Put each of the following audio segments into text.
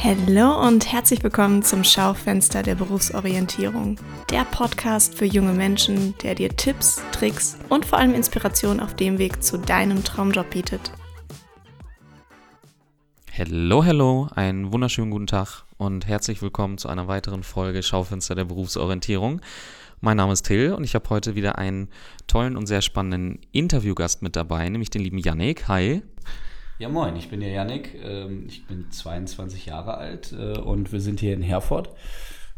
Hallo und herzlich willkommen zum Schaufenster der Berufsorientierung. Der Podcast für junge Menschen, der dir Tipps, Tricks und vor allem Inspiration auf dem Weg zu deinem Traumjob bietet. Hallo, hallo, einen wunderschönen guten Tag und herzlich willkommen zu einer weiteren Folge Schaufenster der Berufsorientierung. Mein Name ist Till und ich habe heute wieder einen tollen und sehr spannenden Interviewgast mit dabei, nämlich den lieben Yannick. Hi. Ja, moin, ich bin der Yannick. Ähm, ich bin 22 Jahre alt äh, und wir sind hier in Herford.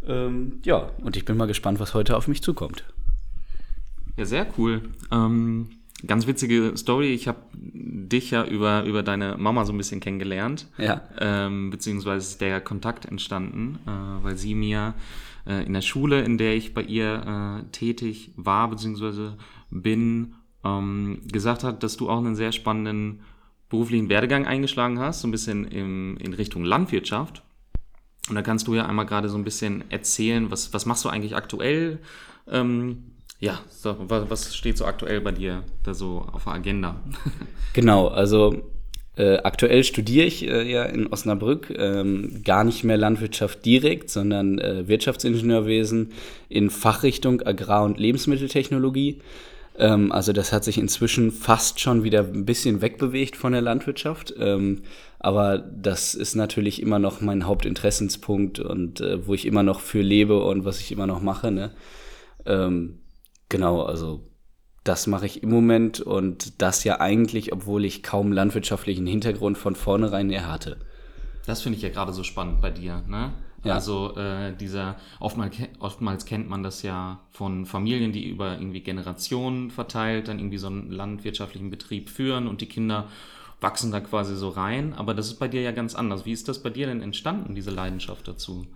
Ähm, ja, und ich bin mal gespannt, was heute auf mich zukommt. Ja, sehr cool. Ähm, ganz witzige Story. Ich habe dich ja über, über deine Mama so ein bisschen kennengelernt. Ja. Ähm, beziehungsweise ist der Kontakt entstanden, äh, weil sie mir äh, in der Schule, in der ich bei ihr äh, tätig war, beziehungsweise bin, ähm, gesagt hat, dass du auch einen sehr spannenden beruflichen Werdegang eingeschlagen hast, so ein bisschen im, in Richtung Landwirtschaft. Und da kannst du ja einmal gerade so ein bisschen erzählen, was, was machst du eigentlich aktuell? Ähm, ja, so, was, was steht so aktuell bei dir da so auf der Agenda? genau, also äh, aktuell studiere ich äh, ja in Osnabrück ähm, gar nicht mehr Landwirtschaft direkt, sondern äh, Wirtschaftsingenieurwesen in Fachrichtung Agrar- und Lebensmitteltechnologie. Ähm, also das hat sich inzwischen fast schon wieder ein bisschen wegbewegt von der Landwirtschaft. Ähm, aber das ist natürlich immer noch mein Hauptinteressenspunkt und äh, wo ich immer noch für lebe und was ich immer noch mache. Ne? Ähm, genau, also das mache ich im Moment und das ja eigentlich, obwohl ich kaum landwirtschaftlichen Hintergrund von vornherein eher hatte. Das finde ich ja gerade so spannend bei dir, ne? Ja. Also äh, dieser oftmals, oftmals kennt man das ja von Familien, die über irgendwie Generationen verteilt dann irgendwie so einen landwirtschaftlichen Betrieb führen und die Kinder wachsen da quasi so rein. Aber das ist bei dir ja ganz anders. Wie ist das bei dir denn entstanden, diese Leidenschaft dazu?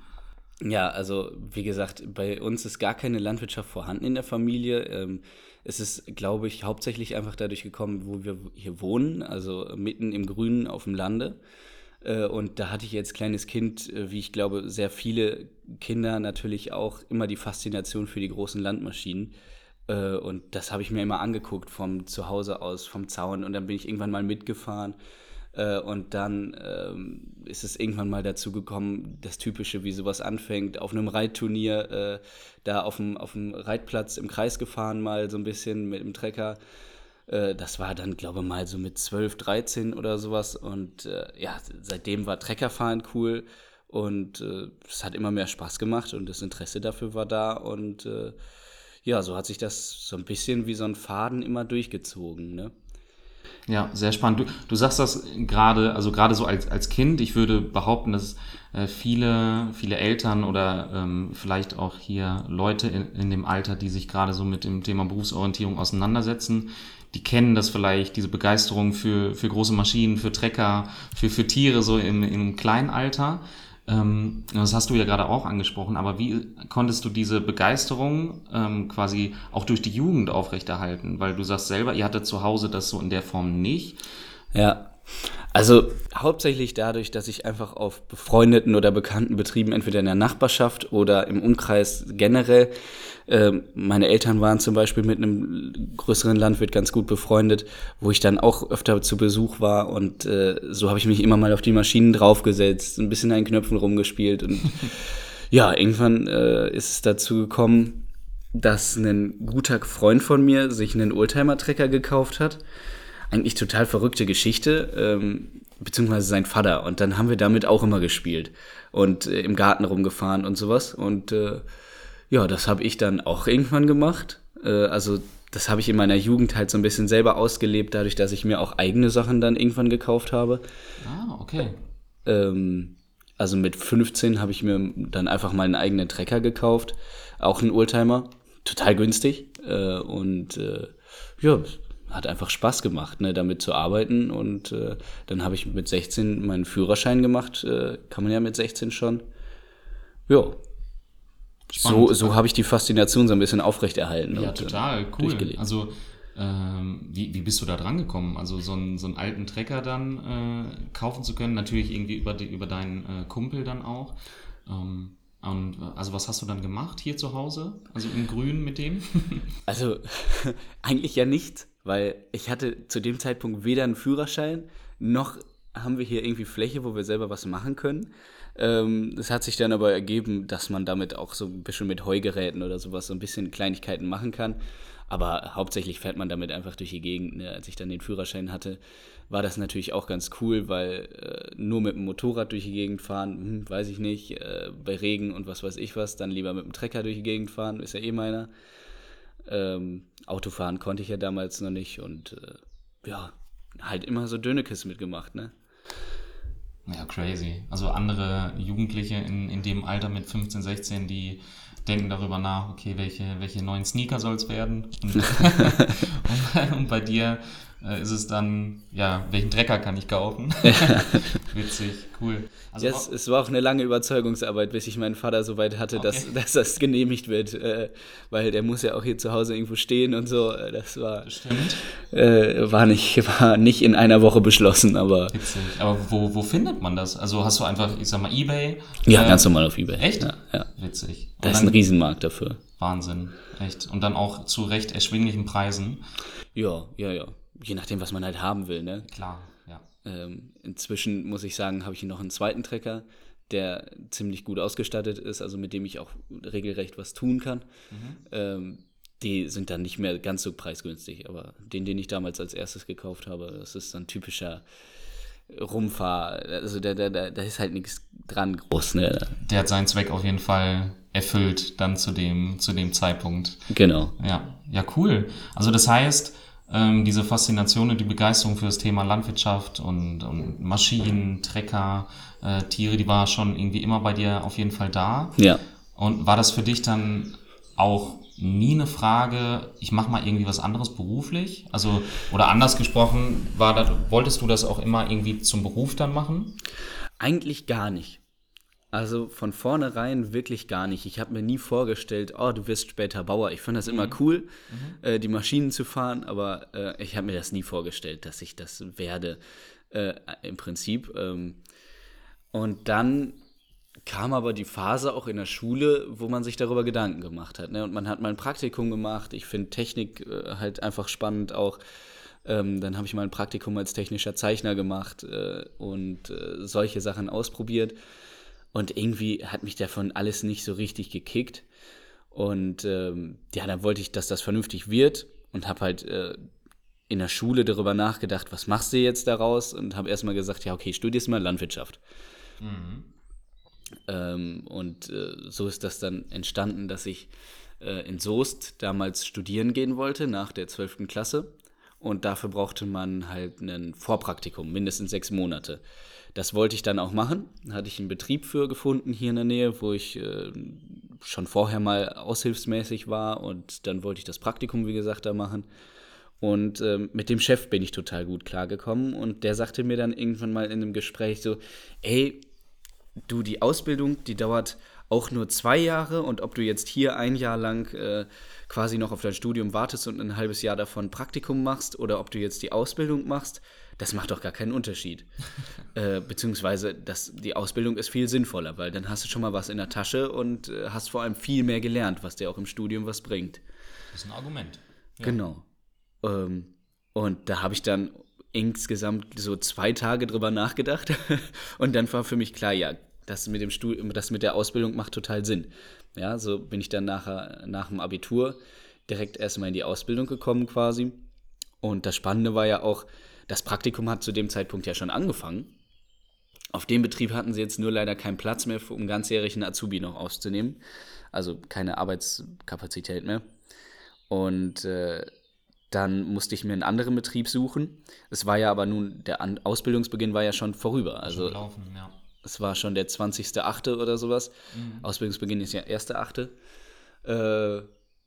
Ja, also wie gesagt, bei uns ist gar keine Landwirtschaft vorhanden in der Familie. Ähm, es ist, glaube ich, hauptsächlich einfach dadurch gekommen, wo wir hier wohnen, also mitten im Grünen auf dem Lande. Äh, und da hatte ich als kleines Kind, äh, wie ich glaube, sehr viele Kinder natürlich auch immer die Faszination für die großen Landmaschinen. Äh, und das habe ich mir immer angeguckt vom Zuhause aus, vom Zaun. Und dann bin ich irgendwann mal mitgefahren. Und dann ähm, ist es irgendwann mal dazu gekommen, das Typische, wie sowas anfängt, auf einem Reitturnier, da auf dem, auf dem Reitplatz im Kreis gefahren, mal so ein bisschen mit dem Trecker. Äh, das war dann, glaube ich, mal so mit 12, 13 oder sowas. Und äh, ja, seitdem war Treckerfahren cool. Und äh, es hat immer mehr Spaß gemacht und das Interesse dafür war da. Und äh, ja, so hat sich das so ein bisschen wie so ein Faden immer durchgezogen. Ne? Ja, sehr spannend. Du, du sagst das gerade, also gerade so als, als Kind. Ich würde behaupten, dass äh, viele, viele Eltern oder ähm, vielleicht auch hier Leute in, in dem Alter, die sich gerade so mit dem Thema Berufsorientierung auseinandersetzen, die kennen das vielleicht, diese Begeisterung für, für große Maschinen, für Trecker, für, für Tiere so im, im kleinen Alter. Ähm, das hast du ja gerade auch angesprochen, aber wie konntest du diese Begeisterung ähm, quasi auch durch die Jugend aufrechterhalten? Weil du sagst selber, ihr hattet zu Hause das so in der Form nicht. Ja, also hauptsächlich dadurch, dass ich einfach auf befreundeten oder bekannten Betrieben, entweder in der Nachbarschaft oder im Umkreis generell, äh, meine Eltern waren zum Beispiel mit einem größeren Landwirt ganz gut befreundet, wo ich dann auch öfter zu Besuch war und äh, so habe ich mich immer mal auf die Maschinen draufgesetzt, ein bisschen an den Knöpfen rumgespielt und ja, irgendwann äh, ist es dazu gekommen, dass ein guter Freund von mir sich einen Oldtimer-Trecker gekauft hat eigentlich total verrückte Geschichte, ähm, beziehungsweise sein Vater. Und dann haben wir damit auch immer gespielt und äh, im Garten rumgefahren und sowas. Und äh, ja, das habe ich dann auch irgendwann gemacht. Äh, also das habe ich in meiner Jugend halt so ein bisschen selber ausgelebt, dadurch, dass ich mir auch eigene Sachen dann irgendwann gekauft habe. Ah, okay. Ähm, also mit 15 habe ich mir dann einfach mal einen eigenen Trecker gekauft, auch einen Oldtimer, total günstig. Äh, und äh, ja, hat einfach Spaß gemacht, ne, damit zu arbeiten. Und äh, dann habe ich mit 16 meinen Führerschein gemacht. Äh, kann man ja mit 16 schon. Ja. So, so habe ich die Faszination so ein bisschen aufrechterhalten. Ja, äh, total, cool. Also, ähm, wie, wie bist du da dran gekommen? Also, so einen, so einen alten Trecker dann äh, kaufen zu können, natürlich irgendwie über, die, über deinen äh, Kumpel dann auch. Ähm, und äh, also was hast du dann gemacht hier zu Hause? Also im Grün mit dem? also eigentlich ja nichts weil ich hatte zu dem Zeitpunkt weder einen Führerschein, noch haben wir hier irgendwie Fläche, wo wir selber was machen können. Ähm, es hat sich dann aber ergeben, dass man damit auch so ein bisschen mit Heugeräten oder sowas so ein bisschen Kleinigkeiten machen kann. Aber hauptsächlich fährt man damit einfach durch die Gegend. Ne? Als ich dann den Führerschein hatte, war das natürlich auch ganz cool, weil äh, nur mit dem Motorrad durch die Gegend fahren, hm, weiß ich nicht, äh, bei Regen und was weiß ich was, dann lieber mit dem Trecker durch die Gegend fahren, ist ja eh meiner. Ähm, Autofahren konnte ich ja damals noch nicht und äh, ja, halt immer so Dönekes mitgemacht, ne? Ja, crazy. Also andere Jugendliche in, in dem Alter mit 15, 16, die denken darüber nach, okay, welche, welche neuen Sneaker soll es werden? Und, und, bei dir ist es dann, ja, welchen Drecker kann ich kaufen? Witzig, cool. Also yes, es war auch eine lange Überzeugungsarbeit, bis ich meinen Vater so weit hatte, okay. dass, dass das genehmigt wird, äh, weil der muss ja auch hier zu Hause irgendwo stehen und so. Äh, das war, äh, war, nicht, war nicht in einer Woche beschlossen, aber. Witzig. Aber wo, wo findet man das? Also hast du einfach, ich sag mal, Ebay? Ja, äh, ganz normal auf Ebay. Echt? Ja, ja. Witzig. da ist ein Riesenmarkt dafür. Wahnsinn, echt. Und dann auch zu recht erschwinglichen Preisen. Ja, ja, ja je nachdem, was man halt haben will. Ne? Klar, ja. Ähm, inzwischen muss ich sagen, habe ich hier noch einen zweiten Trecker, der ziemlich gut ausgestattet ist, also mit dem ich auch regelrecht was tun kann. Mhm. Ähm, die sind dann nicht mehr ganz so preisgünstig, aber den, den ich damals als erstes gekauft habe, das ist ein typischer Rumfahr, also da, da, da, da ist halt nichts dran groß. Ne? Der hat seinen Zweck auf jeden Fall erfüllt, dann zu dem, zu dem Zeitpunkt. Genau. Ja, ja, cool. Also das heißt, ähm, diese Faszination und die Begeisterung für das Thema Landwirtschaft und, und Maschinen, Trecker, äh, Tiere, die war schon irgendwie immer bei dir auf jeden Fall da. Ja. Und war das für dich dann auch nie eine Frage, ich mache mal irgendwie was anderes beruflich? Also, oder anders gesprochen, war das, wolltest du das auch immer irgendwie zum Beruf dann machen? Eigentlich gar nicht. Also von vornherein wirklich gar nicht. Ich habe mir nie vorgestellt, oh, du wirst später Bauer. Ich fand das immer mhm. cool, mhm. Äh, die Maschinen zu fahren, aber äh, ich habe mir das nie vorgestellt, dass ich das werde äh, im Prinzip. Ähm, und dann kam aber die Phase auch in der Schule, wo man sich darüber Gedanken gemacht hat. Ne? Und man hat mal ein Praktikum gemacht. Ich finde Technik äh, halt einfach spannend auch. Ähm, dann habe ich mal ein Praktikum als technischer Zeichner gemacht äh, und äh, solche Sachen ausprobiert. Und irgendwie hat mich davon alles nicht so richtig gekickt. Und ähm, ja, dann wollte ich, dass das vernünftig wird und habe halt äh, in der Schule darüber nachgedacht, was machst du jetzt daraus? Und habe erstmal gesagt, ja, okay, studierst mal Landwirtschaft. Mhm. Ähm, und äh, so ist das dann entstanden, dass ich äh, in Soest damals studieren gehen wollte nach der 12. Klasse. Und dafür brauchte man halt ein Vorpraktikum, mindestens sechs Monate. Das wollte ich dann auch machen. Da hatte ich einen Betrieb für gefunden hier in der Nähe, wo ich äh, schon vorher mal aushilfsmäßig war und dann wollte ich das Praktikum, wie gesagt, da machen. Und äh, mit dem Chef bin ich total gut klargekommen und der sagte mir dann irgendwann mal in einem Gespräch so, ey, du, die Ausbildung, die dauert auch nur zwei Jahre und ob du jetzt hier ein Jahr lang äh, quasi noch auf dein Studium wartest und ein halbes Jahr davon Praktikum machst oder ob du jetzt die Ausbildung machst, das macht doch gar keinen Unterschied. äh, beziehungsweise das, die Ausbildung ist viel sinnvoller, weil dann hast du schon mal was in der Tasche und äh, hast vor allem viel mehr gelernt, was dir auch im Studium was bringt. Das ist ein Argument. Ja. Genau. Ähm, und da habe ich dann insgesamt so zwei Tage drüber nachgedacht und dann war für mich klar, ja, das mit dem Studium, das mit der Ausbildung macht total Sinn. Ja, so bin ich dann nachher, nach dem Abitur direkt erstmal in die Ausbildung gekommen quasi. Und das Spannende war ja auch, das Praktikum hat zu dem Zeitpunkt ja schon angefangen. Auf dem Betrieb hatten sie jetzt nur leider keinen Platz mehr, um ganzjährig einen Azubi noch auszunehmen. Also keine Arbeitskapazität mehr. Und äh, dann musste ich mir einen anderen Betrieb suchen. Es war ja aber nun, der An Ausbildungsbeginn war ja schon vorüber. Also laufen, ja. Es war schon der 20.8. oder sowas. Mhm. Ausbildungsbeginn ist ja 1.8. Äh,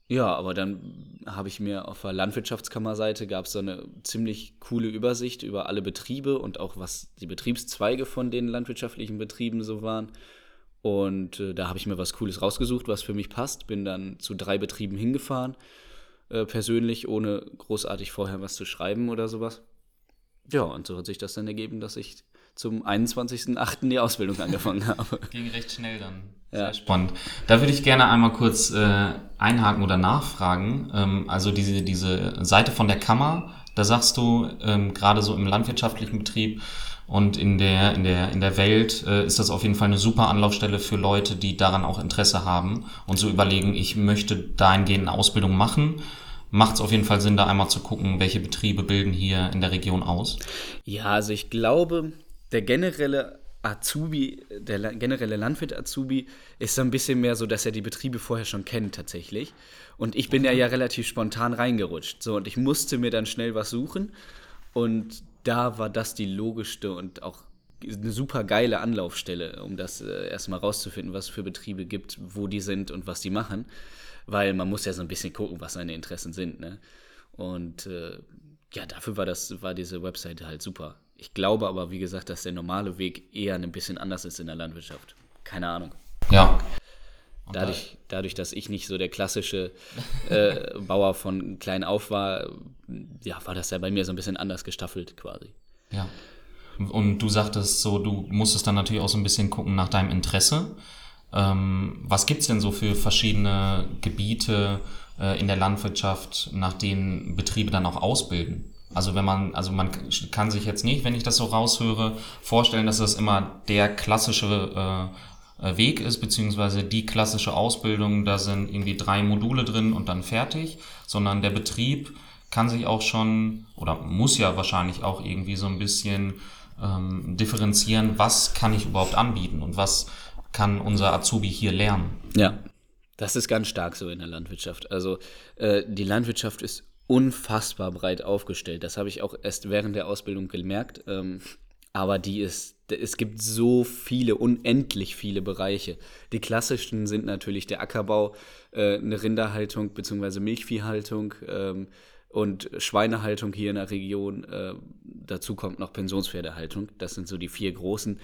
ja, aber dann habe ich mir auf der Landwirtschaftskammerseite gab es so eine ziemlich coole Übersicht über alle Betriebe und auch was die Betriebszweige von den landwirtschaftlichen Betrieben so waren. Und äh, da habe ich mir was Cooles rausgesucht, was für mich passt. Bin dann zu drei Betrieben hingefahren, äh, persönlich, ohne großartig vorher was zu schreiben oder sowas. Ja, und so hat sich das dann ergeben, dass ich zum 21.08. die Ausbildung angefangen habe. Ging recht schnell dann. Sehr ja. spannend. Da würde ich gerne einmal kurz äh, einhaken oder nachfragen. Ähm, also diese, diese Seite von der Kammer, Da sagst du, ähm, gerade so im landwirtschaftlichen Betrieb und in der, in der, in der Welt äh, ist das auf jeden Fall eine super Anlaufstelle für Leute, die daran auch Interesse haben und so überlegen, ich möchte dahingehend eine Ausbildung machen macht es auf jeden Fall Sinn, da einmal zu gucken, welche Betriebe bilden hier in der Region aus? Ja, also ich glaube, der generelle Azubi, der generelle Landwirt-Azubi ist so ein bisschen mehr so, dass er die Betriebe vorher schon kennt tatsächlich. Und ich bin ja ja relativ spontan reingerutscht. So, und ich musste mir dann schnell was suchen. Und da war das die logischste und auch eine super geile Anlaufstelle, um das äh, erstmal rauszufinden, was es für Betriebe gibt, wo die sind und was die machen. Weil man muss ja so ein bisschen gucken, was seine Interessen sind. Ne? Und äh, ja, dafür war das, war diese Webseite halt super. Ich glaube aber, wie gesagt, dass der normale Weg eher ein bisschen anders ist in der Landwirtschaft. Keine Ahnung. Ja. Dadurch, dadurch, dass ich nicht so der klassische äh, Bauer von klein auf war, ja, war das ja bei mir so ein bisschen anders gestaffelt quasi. Ja. Und du sagtest so, du musstest dann natürlich auch so ein bisschen gucken nach deinem Interesse. Ähm, was gibt es denn so für verschiedene Gebiete äh, in der Landwirtschaft, nach denen Betriebe dann auch ausbilden? Also wenn man, also man kann sich jetzt nicht, wenn ich das so raushöre, vorstellen, dass das immer der klassische äh, äh, Weg ist, beziehungsweise die klassische Ausbildung, da sind irgendwie drei Module drin und dann fertig, sondern der Betrieb kann sich auch schon oder muss ja wahrscheinlich auch irgendwie so ein bisschen ähm, differenzieren, was kann ich überhaupt anbieten und was kann unser Azubi hier lernen. Ja, das ist ganz stark so in der Landwirtschaft. Also äh, die Landwirtschaft ist unfassbar breit aufgestellt. Das habe ich auch erst während der Ausbildung gemerkt. Ähm, aber die ist, es gibt so viele, unendlich viele Bereiche. Die klassischen sind natürlich der Ackerbau, äh, eine Rinderhaltung bzw. Milchviehhaltung ähm, und Schweinehaltung hier in der Region. Äh, dazu kommt noch Pensionspferdehaltung. Das sind so die vier großen.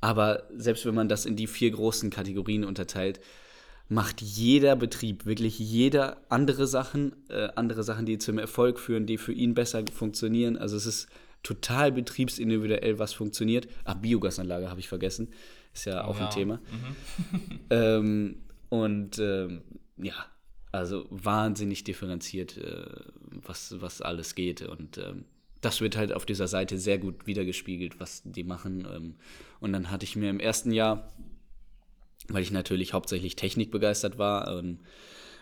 Aber selbst wenn man das in die vier großen Kategorien unterteilt, macht jeder Betrieb, wirklich jeder andere Sachen, äh, andere Sachen, die zum Erfolg führen, die für ihn besser funktionieren. Also es ist total betriebsindividuell, was funktioniert. Ah, Biogasanlage habe ich vergessen. Ist ja auch ja. ein Thema. Mhm. ähm, und ähm, ja, also wahnsinnig differenziert, äh, was, was alles geht. Und ähm, das wird halt auf dieser Seite sehr gut wiedergespiegelt, was die machen. Ähm, und dann hatte ich mir im ersten Jahr weil ich natürlich hauptsächlich technikbegeistert war, ähm,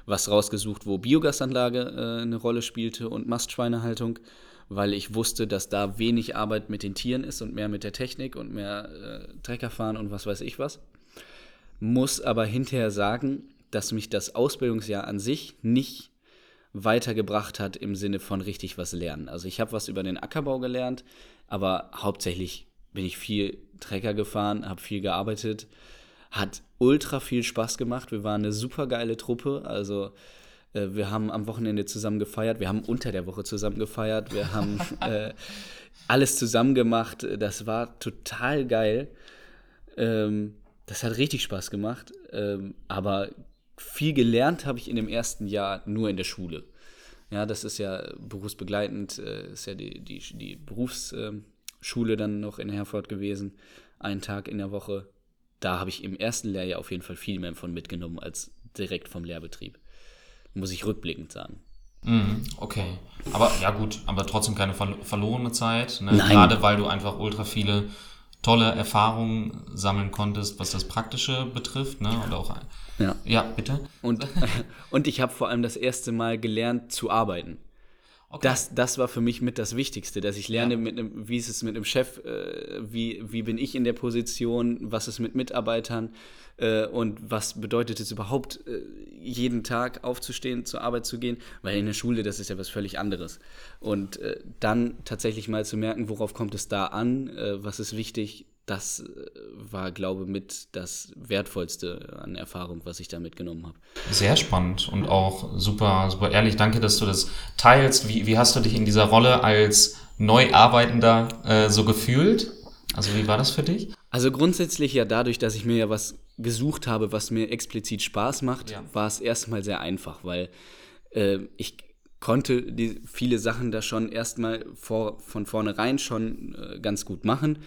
was rausgesucht, wo Biogasanlage äh, eine Rolle spielte und Mastschweinehaltung, weil ich wusste, dass da wenig Arbeit mit den Tieren ist und mehr mit der Technik und mehr äh, Trecker fahren und was weiß ich was. Muss aber hinterher sagen, dass mich das Ausbildungsjahr an sich nicht weitergebracht hat im Sinne von richtig was lernen. Also ich habe was über den Ackerbau gelernt, aber hauptsächlich bin ich viel Trecker gefahren, habe viel gearbeitet, hat ultra viel Spaß gemacht. Wir waren eine super geile Truppe. Also äh, wir haben am Wochenende zusammen gefeiert. Wir haben unter der Woche zusammen gefeiert. Wir haben äh, alles zusammen gemacht. Das war total geil. Ähm, das hat richtig Spaß gemacht. Ähm, aber viel gelernt habe ich in dem ersten Jahr nur in der Schule. Ja, das ist ja berufsbegleitend, äh, ist ja die, die, die Berufsschule dann noch in Herford gewesen. Einen Tag in der Woche da habe ich im ersten Lehrjahr auf jeden Fall viel mehr von mitgenommen als direkt vom Lehrbetrieb. Muss ich rückblickend sagen. Mhm, okay. Aber ja gut, aber trotzdem keine verlorene Zeit. Ne? Gerade weil du einfach ultra viele tolle Erfahrungen sammeln konntest, was das Praktische betrifft. Ne? Und auch, ja. ja, bitte. Und, und ich habe vor allem das erste Mal gelernt zu arbeiten. Okay. Das, das war für mich mit das Wichtigste, dass ich lerne, ja. mit einem, wie ist es mit einem Chef, äh, wie, wie bin ich in der Position, was ist mit Mitarbeitern äh, und was bedeutet es überhaupt, äh, jeden Tag aufzustehen, zur Arbeit zu gehen, weil in der Schule, das ist ja was völlig anderes. Und äh, dann tatsächlich mal zu merken, worauf kommt es da an, äh, was ist wichtig, das äh, war, glaube ich, mit das Wertvollste an Erfahrung, was ich da mitgenommen habe. Sehr spannend und auch super, super ehrlich. Danke, dass du das teilst. Wie, wie hast du dich in dieser Rolle als Neuarbeitender äh, so gefühlt? Also wie war das für dich? Also grundsätzlich ja dadurch, dass ich mir ja was gesucht habe, was mir explizit Spaß macht, ja. war es erstmal sehr einfach, weil äh, ich konnte die, viele Sachen da schon erstmal vor, von vornherein schon äh, ganz gut machen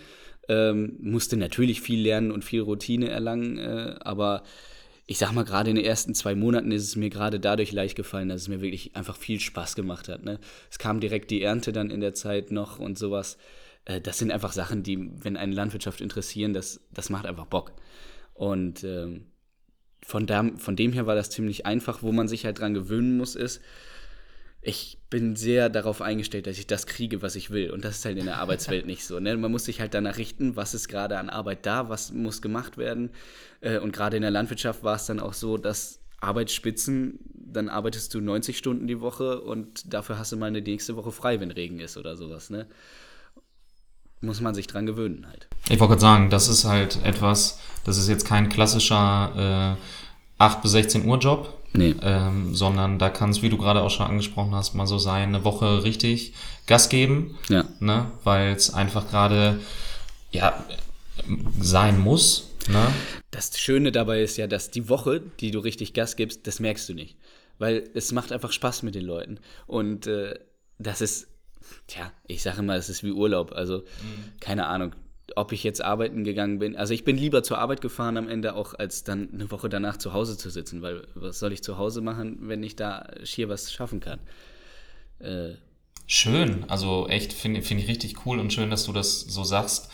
ähm, musste natürlich viel lernen und viel Routine erlangen, äh, aber ich sag mal, gerade in den ersten zwei Monaten ist es mir gerade dadurch leicht gefallen, dass es mir wirklich einfach viel Spaß gemacht hat. Ne? Es kam direkt die Ernte dann in der Zeit noch und sowas. Äh, das sind einfach Sachen, die, wenn eine Landwirtschaft interessieren, das, das macht einfach Bock. Und ähm, von, da, von dem her war das ziemlich einfach. Wo man sich halt dran gewöhnen muss, ist, ich bin sehr darauf eingestellt, dass ich das kriege, was ich will. Und das ist halt in der Arbeitswelt nicht so. Ne? Man muss sich halt danach richten, was ist gerade an Arbeit da, was muss gemacht werden. Äh, und gerade in der Landwirtschaft war es dann auch so, dass Arbeitsspitzen, dann arbeitest du 90 Stunden die Woche und dafür hast du mal eine nächste Woche frei, wenn Regen ist oder sowas. Ne? Muss man sich dran gewöhnen halt. Ich wollte gerade sagen, das ist halt etwas, das ist jetzt kein klassischer äh, 8 bis 16 Uhr Job, Nee. Ähm, sondern da kann es, wie du gerade auch schon angesprochen hast, mal so sein, eine Woche richtig Gas geben. Ja. Ne? Weil es einfach gerade ja, sein muss. Ne? Das Schöne dabei ist ja, dass die Woche, die du richtig Gas gibst, das merkst du nicht. Weil es macht einfach Spaß mit den Leuten. Und äh, das ist, tja, ich sage immer, es ist wie Urlaub. Also, mhm. keine Ahnung ob ich jetzt arbeiten gegangen bin. Also ich bin lieber zur Arbeit gefahren am Ende auch, als dann eine Woche danach zu Hause zu sitzen, weil was soll ich zu Hause machen, wenn ich da schier was schaffen kann? Äh, schön, also echt finde find ich richtig cool und schön, dass du das so sagst.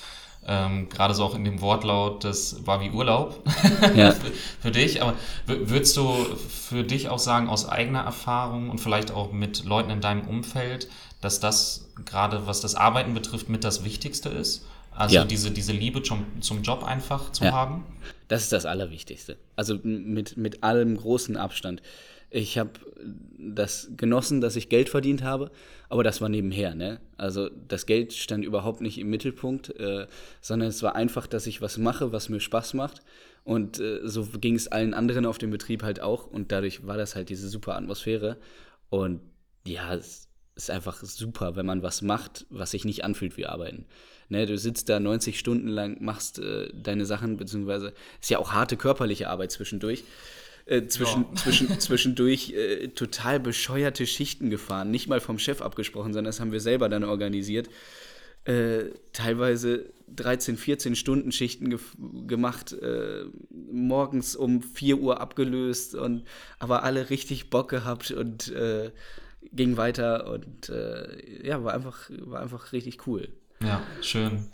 Ähm, Gerade so auch in dem Wortlaut, das war wie Urlaub ja. für, für, dich. Aber würdest du für dich auch sagen, aus eigener Erfahrung und vielleicht auch mit Leuten in deinem Umfeld, dass das gerade was das Arbeiten betrifft, mit das Wichtigste ist? Also ja. diese, diese Liebe zum, zum Job einfach zu ja. haben? Das ist das Allerwichtigste. Also mit, mit allem großen Abstand. Ich habe das genossen, dass ich Geld verdient habe, aber das war nebenher. Ne? Also das Geld stand überhaupt nicht im Mittelpunkt, äh, sondern es war einfach, dass ich was mache, was mir Spaß macht. Und äh, so ging es allen anderen auf dem Betrieb halt auch. Und dadurch war das halt diese super Atmosphäre. Und ja, es ist einfach super, wenn man was macht, was sich nicht anfühlt wie Arbeiten. Ne, du sitzt da 90 Stunden lang, machst äh, deine Sachen, beziehungsweise ist ja auch harte körperliche Arbeit zwischendurch. Äh, zwischen, ja. zwischen, zwischendurch äh, total bescheuerte Schichten gefahren. Nicht mal vom Chef abgesprochen, sondern das haben wir selber dann organisiert. Äh, teilweise 13, 14 Stunden Schichten ge gemacht, äh, morgens um 4 Uhr abgelöst und aber alle richtig Bock gehabt und äh, ging weiter und ja, war einfach, war einfach richtig cool. Ja, schön.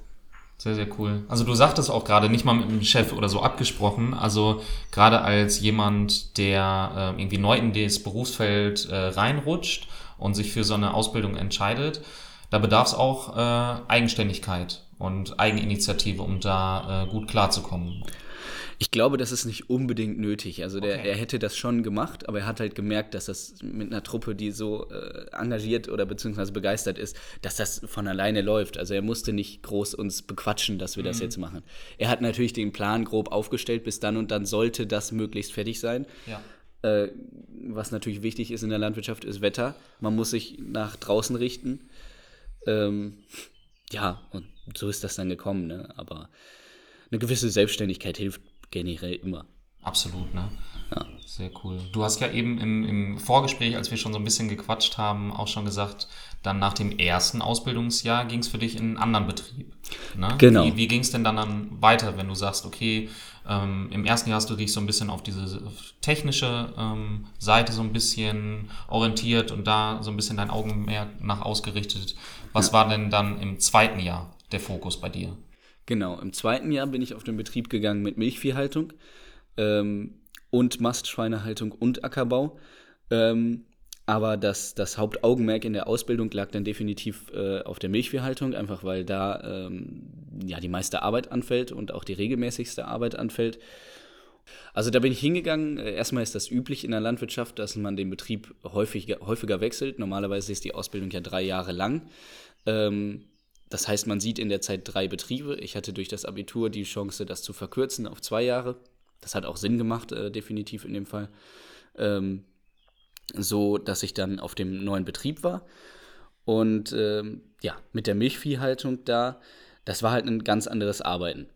Sehr, sehr cool. Also du sagtest auch gerade nicht mal mit dem Chef oder so abgesprochen. Also gerade als jemand, der äh, irgendwie neu in das Berufsfeld äh, reinrutscht und sich für so eine Ausbildung entscheidet, da bedarf es auch äh, Eigenständigkeit und Eigeninitiative, um da äh, gut klarzukommen. Ich glaube, das ist nicht unbedingt nötig. Also der, okay. er hätte das schon gemacht, aber er hat halt gemerkt, dass das mit einer Truppe, die so äh, engagiert oder beziehungsweise begeistert ist, dass das von alleine läuft. Also er musste nicht groß uns bequatschen, dass wir mhm. das jetzt machen. Er hat natürlich den Plan grob aufgestellt, bis dann und dann sollte das möglichst fertig sein. Ja. Äh, was natürlich wichtig ist in der Landwirtschaft, ist Wetter. Man muss sich nach draußen richten. Ähm, ja, und so ist das dann gekommen. Ne? Aber eine gewisse Selbstständigkeit hilft generell immer. Absolut, ne? Ja. Sehr cool. Du hast ja eben im, im Vorgespräch, als wir schon so ein bisschen gequatscht haben, auch schon gesagt, dann nach dem ersten Ausbildungsjahr ging es für dich in einen anderen Betrieb. Ne? Genau. Wie, wie ging es denn dann, dann weiter, wenn du sagst, okay, ähm, im ersten Jahr hast du dich so ein bisschen auf diese technische ähm, Seite so ein bisschen orientiert und da so ein bisschen dein Augenmerk nach ausgerichtet. Was ja. war denn dann im zweiten Jahr der Fokus bei dir? Genau, im zweiten Jahr bin ich auf den Betrieb gegangen mit Milchviehhaltung ähm, und Mastschweinehaltung und Ackerbau. Ähm, aber das, das Hauptaugenmerk in der Ausbildung lag dann definitiv äh, auf der Milchviehhaltung, einfach weil da ähm, ja, die meiste Arbeit anfällt und auch die regelmäßigste Arbeit anfällt. Also da bin ich hingegangen. Äh, erstmal ist das üblich in der Landwirtschaft, dass man den Betrieb häufig, häufiger wechselt. Normalerweise ist die Ausbildung ja drei Jahre lang. Ähm, das heißt, man sieht in der Zeit drei Betriebe. Ich hatte durch das Abitur die Chance, das zu verkürzen auf zwei Jahre. Das hat auch Sinn gemacht, äh, definitiv in dem Fall. Ähm, so, dass ich dann auf dem neuen Betrieb war. Und ähm, ja, mit der Milchviehhaltung da, das war halt ein ganz anderes Arbeiten.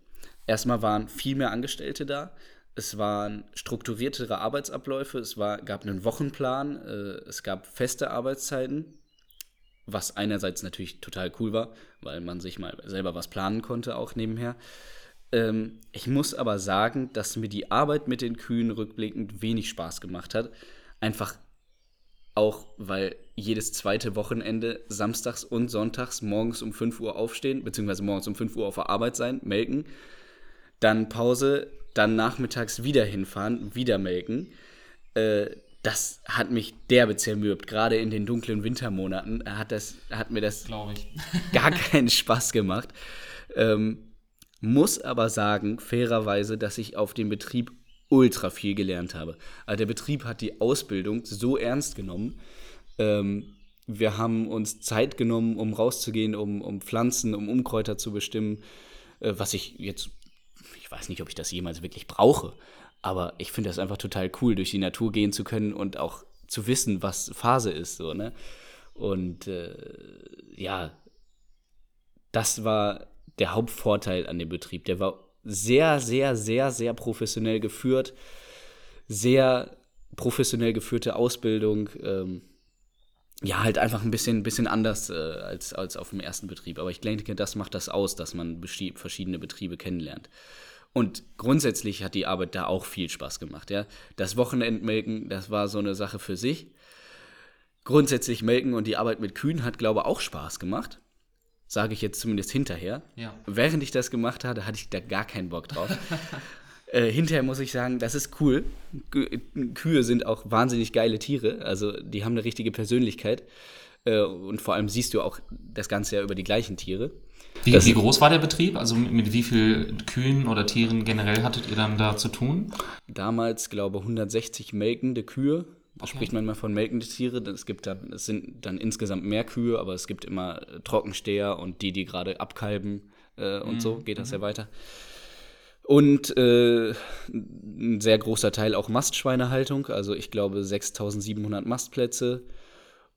Erstmal waren viel mehr Angestellte da. Es waren strukturiertere Arbeitsabläufe. Es war, gab einen Wochenplan. Äh, es gab feste Arbeitszeiten was einerseits natürlich total cool war, weil man sich mal selber was planen konnte, auch nebenher. Ähm, ich muss aber sagen, dass mir die Arbeit mit den Kühen rückblickend wenig Spaß gemacht hat. Einfach auch, weil jedes zweite Wochenende samstags und sonntags morgens um 5 Uhr aufstehen, beziehungsweise morgens um 5 Uhr auf der Arbeit sein, melken, dann Pause, dann nachmittags wieder hinfahren, wieder melken. Äh, das hat mich derbe zermürbt, gerade in den dunklen Wintermonaten hat, das, hat mir das gar keinen Spaß gemacht. Ähm, muss aber sagen, fairerweise, dass ich auf dem Betrieb ultra viel gelernt habe. Also der Betrieb hat die Ausbildung so ernst genommen. Ähm, wir haben uns Zeit genommen, um rauszugehen, um, um Pflanzen, um Unkräuter zu bestimmen, äh, was ich jetzt, ich weiß nicht, ob ich das jemals wirklich brauche, aber ich finde das einfach total cool, durch die Natur gehen zu können und auch zu wissen, was Phase ist. So, ne? Und äh, ja, das war der Hauptvorteil an dem Betrieb. Der war sehr, sehr, sehr, sehr professionell geführt. Sehr professionell geführte Ausbildung. Ähm, ja, halt einfach ein bisschen, bisschen anders äh, als, als auf dem ersten Betrieb. Aber ich denke, das macht das aus, dass man verschiedene Betriebe kennenlernt. Und grundsätzlich hat die Arbeit da auch viel Spaß gemacht. Ja? Das Wochenendmelken, das war so eine Sache für sich. Grundsätzlich Melken und die Arbeit mit Kühen hat, glaube ich, auch Spaß gemacht. Sage ich jetzt zumindest hinterher. Ja. Während ich das gemacht hatte, hatte ich da gar keinen Bock drauf. äh, hinterher muss ich sagen, das ist cool. Kühe sind auch wahnsinnig geile Tiere. Also die haben eine richtige Persönlichkeit. Äh, und vor allem siehst du auch das Ganze ja über die gleichen Tiere. Wie, wie groß war der Betrieb? Also mit, mit wie vielen Kühen oder Tieren generell hattet ihr dann da zu tun? Damals, glaube ich, 160 melkende Kühe. Da okay. spricht man mal von melkende Tiere. Es gibt dann, es sind dann insgesamt mehr Kühe, aber es gibt immer Trockensteher und die, die gerade abkalben äh, und mhm. so geht das mhm. ja weiter. Und äh, ein sehr großer Teil auch Mastschweinehaltung, also ich glaube 6700 Mastplätze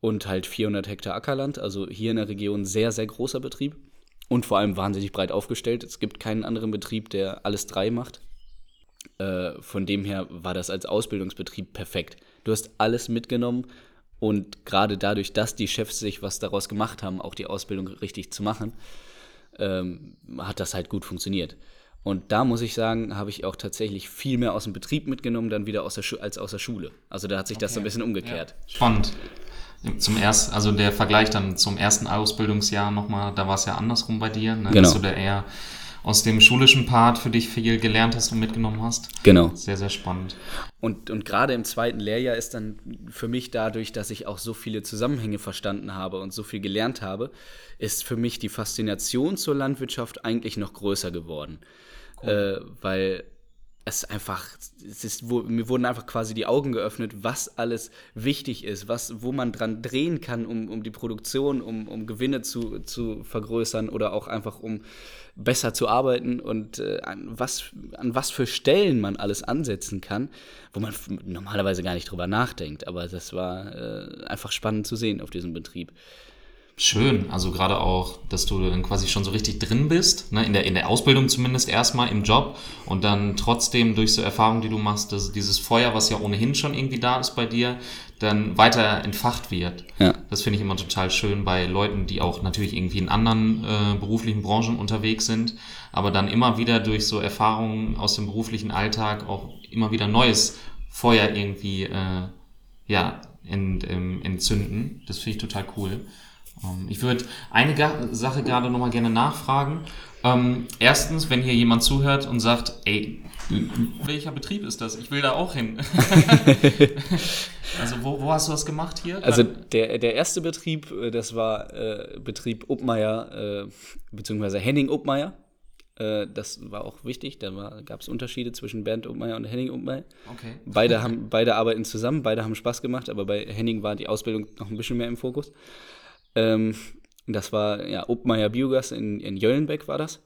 und halt 400 Hektar Ackerland, also hier in der Region sehr, sehr großer Betrieb und vor allem wahnsinnig breit aufgestellt. Es gibt keinen anderen Betrieb, der alles drei macht. Äh, von dem her war das als Ausbildungsbetrieb perfekt. Du hast alles mitgenommen und gerade dadurch, dass die Chefs sich was daraus gemacht haben, auch die Ausbildung richtig zu machen, ähm, hat das halt gut funktioniert. Und da muss ich sagen, habe ich auch tatsächlich viel mehr aus dem Betrieb mitgenommen, dann wieder aus der als aus der Schule. Also da hat sich okay. das so ein bisschen umgekehrt. Ja. Spannend. Zum ersten, also der Vergleich dann zum ersten Ausbildungsjahr nochmal, da war es ja andersrum bei dir, ne? genau. dass du da eher aus dem schulischen Part für dich viel gelernt hast und mitgenommen hast. Genau. Sehr, sehr spannend. Und, und gerade im zweiten Lehrjahr ist dann für mich dadurch, dass ich auch so viele Zusammenhänge verstanden habe und so viel gelernt habe, ist für mich die Faszination zur Landwirtschaft eigentlich noch größer geworden. Cool. Äh, weil es einfach, es ist, wo, mir wurden einfach quasi die Augen geöffnet, was alles wichtig ist, was, wo man dran drehen kann, um, um die Produktion, um, um Gewinne zu, zu vergrößern oder auch einfach um besser zu arbeiten und äh, an, was, an was für Stellen man alles ansetzen kann, wo man normalerweise gar nicht drüber nachdenkt. Aber das war äh, einfach spannend zu sehen auf diesem Betrieb. Schön, also gerade auch, dass du dann quasi schon so richtig drin bist, ne, in, der, in der Ausbildung zumindest erstmal im Job und dann trotzdem durch so Erfahrungen, die du machst, dass dieses Feuer, was ja ohnehin schon irgendwie da ist bei dir, dann weiter entfacht wird. Ja. Das finde ich immer total schön bei Leuten, die auch natürlich irgendwie in anderen äh, beruflichen Branchen unterwegs sind, aber dann immer wieder durch so Erfahrungen aus dem beruflichen Alltag auch immer wieder neues Feuer irgendwie äh, ja, ent, ähm, entzünden. Das finde ich total cool. Ähm, ich würde eine Sache gerade nochmal gerne nachfragen. Ähm, erstens, wenn hier jemand zuhört und sagt, ey, welcher Betrieb ist das? Ich will da auch hin. also wo, wo, hast du das gemacht hier? Also der, der erste Betrieb, äh, das war äh, Betrieb Uppmeier, äh, beziehungsweise Henning Uppmeier. Äh, das war auch wichtig, da gab es Unterschiede zwischen Bernd Uppmeier und Henning Uppmeier. Okay. Beide, haben, beide arbeiten zusammen, beide haben Spaß gemacht, aber bei Henning war die Ausbildung noch ein bisschen mehr im Fokus. Ähm, das war ja Obmeier Biogas in, in Jöllenbeck war das.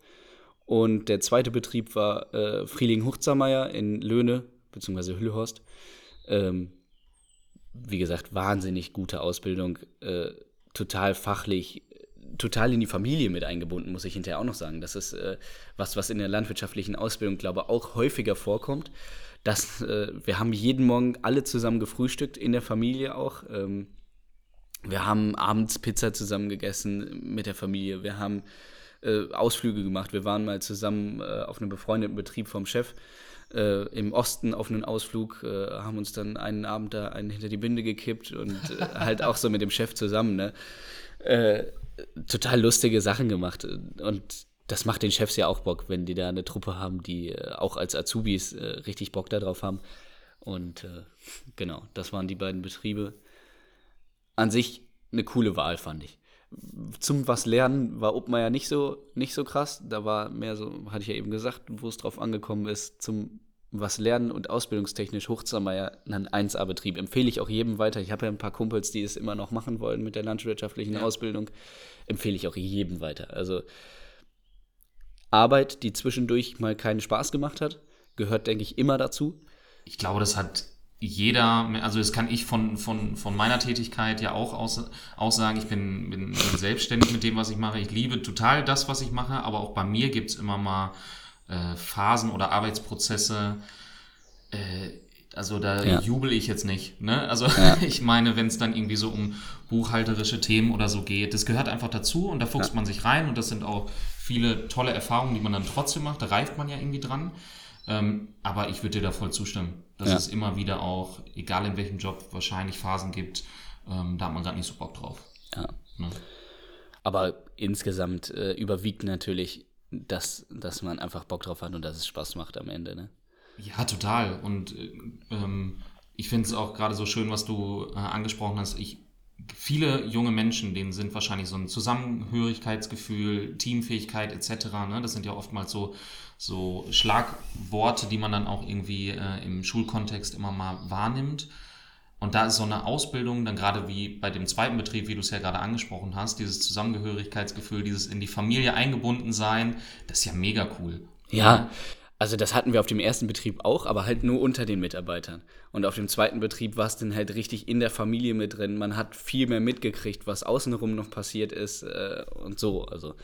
Und der zweite Betrieb war äh, Frieling Huchzermeier in Löhne, beziehungsweise Hüllhorst. Ähm, wie gesagt, wahnsinnig gute Ausbildung, äh, total fachlich, total in die Familie mit eingebunden, muss ich hinterher auch noch sagen. Das ist äh, was, was in der landwirtschaftlichen Ausbildung, glaube ich, auch häufiger vorkommt. Dass, äh, wir haben jeden Morgen alle zusammen gefrühstückt, in der Familie auch. Ähm, wir haben abends Pizza zusammen gegessen mit der Familie. Wir haben äh, Ausflüge gemacht. Wir waren mal zusammen äh, auf einem befreundeten Betrieb vom Chef äh, im Osten auf einen Ausflug, äh, haben uns dann einen Abend da einen hinter die Binde gekippt und äh, halt auch so mit dem Chef zusammen, ne? Äh, total lustige Sachen gemacht. Und das macht den Chefs ja auch Bock, wenn die da eine Truppe haben, die auch als Azubis richtig Bock darauf haben. Und genau, das waren die beiden Betriebe. An sich eine coole Wahl, fand ich zum was lernen war Obmeier nicht so, nicht so krass. Da war mehr so, hatte ich ja eben gesagt, wo es drauf angekommen ist, zum was lernen und ausbildungstechnisch Hochzermeier ein 1A-Betrieb. Empfehle ich auch jedem weiter. Ich habe ja ein paar Kumpels, die es immer noch machen wollen mit der landwirtschaftlichen ja. Ausbildung. Empfehle ich auch jedem weiter. Also Arbeit, die zwischendurch mal keinen Spaß gemacht hat, gehört, denke ich, immer dazu. Ich glaube, das hat jeder, also das kann ich von, von, von meiner Tätigkeit ja auch aus, aussagen. Ich bin, bin, bin selbstständig mit dem, was ich mache. Ich liebe total das, was ich mache, aber auch bei mir gibt es immer mal äh, Phasen oder Arbeitsprozesse. Äh, also da ja. jubel ich jetzt nicht. Ne? Also ja. ich meine, wenn es dann irgendwie so um buchhalterische Themen oder so geht, das gehört einfach dazu und da fuchst ja. man sich rein und das sind auch viele tolle Erfahrungen, die man dann trotzdem macht. Da reift man ja irgendwie dran. Ähm, aber ich würde dir da voll zustimmen, dass ja. es immer wieder auch, egal in welchem Job, wahrscheinlich Phasen gibt, ähm, da hat man gerade nicht so Bock drauf. Ja. Ne? Aber insgesamt äh, überwiegt natürlich, dass, dass man einfach Bock drauf hat und dass es Spaß macht am Ende. Ne? Ja, total. Und äh, ähm, ich finde es auch gerade so schön, was du äh, angesprochen hast. Ich viele junge Menschen, denen sind wahrscheinlich so ein Zusammenhörigkeitsgefühl, Teamfähigkeit etc. Ne? Das sind ja oftmals so, so Schlagworte, die man dann auch irgendwie äh, im Schulkontext immer mal wahrnimmt. Und da ist so eine Ausbildung, dann gerade wie bei dem zweiten Betrieb, wie du es ja gerade angesprochen hast, dieses Zusammengehörigkeitsgefühl, dieses in die Familie eingebunden sein, das ist ja mega cool. Ja, also das hatten wir auf dem ersten Betrieb auch, aber halt nur unter den Mitarbeitern. Und auf dem zweiten Betrieb war es dann halt richtig in der Familie mit drin. Man hat viel mehr mitgekriegt, was außenrum noch passiert ist äh, und so. Also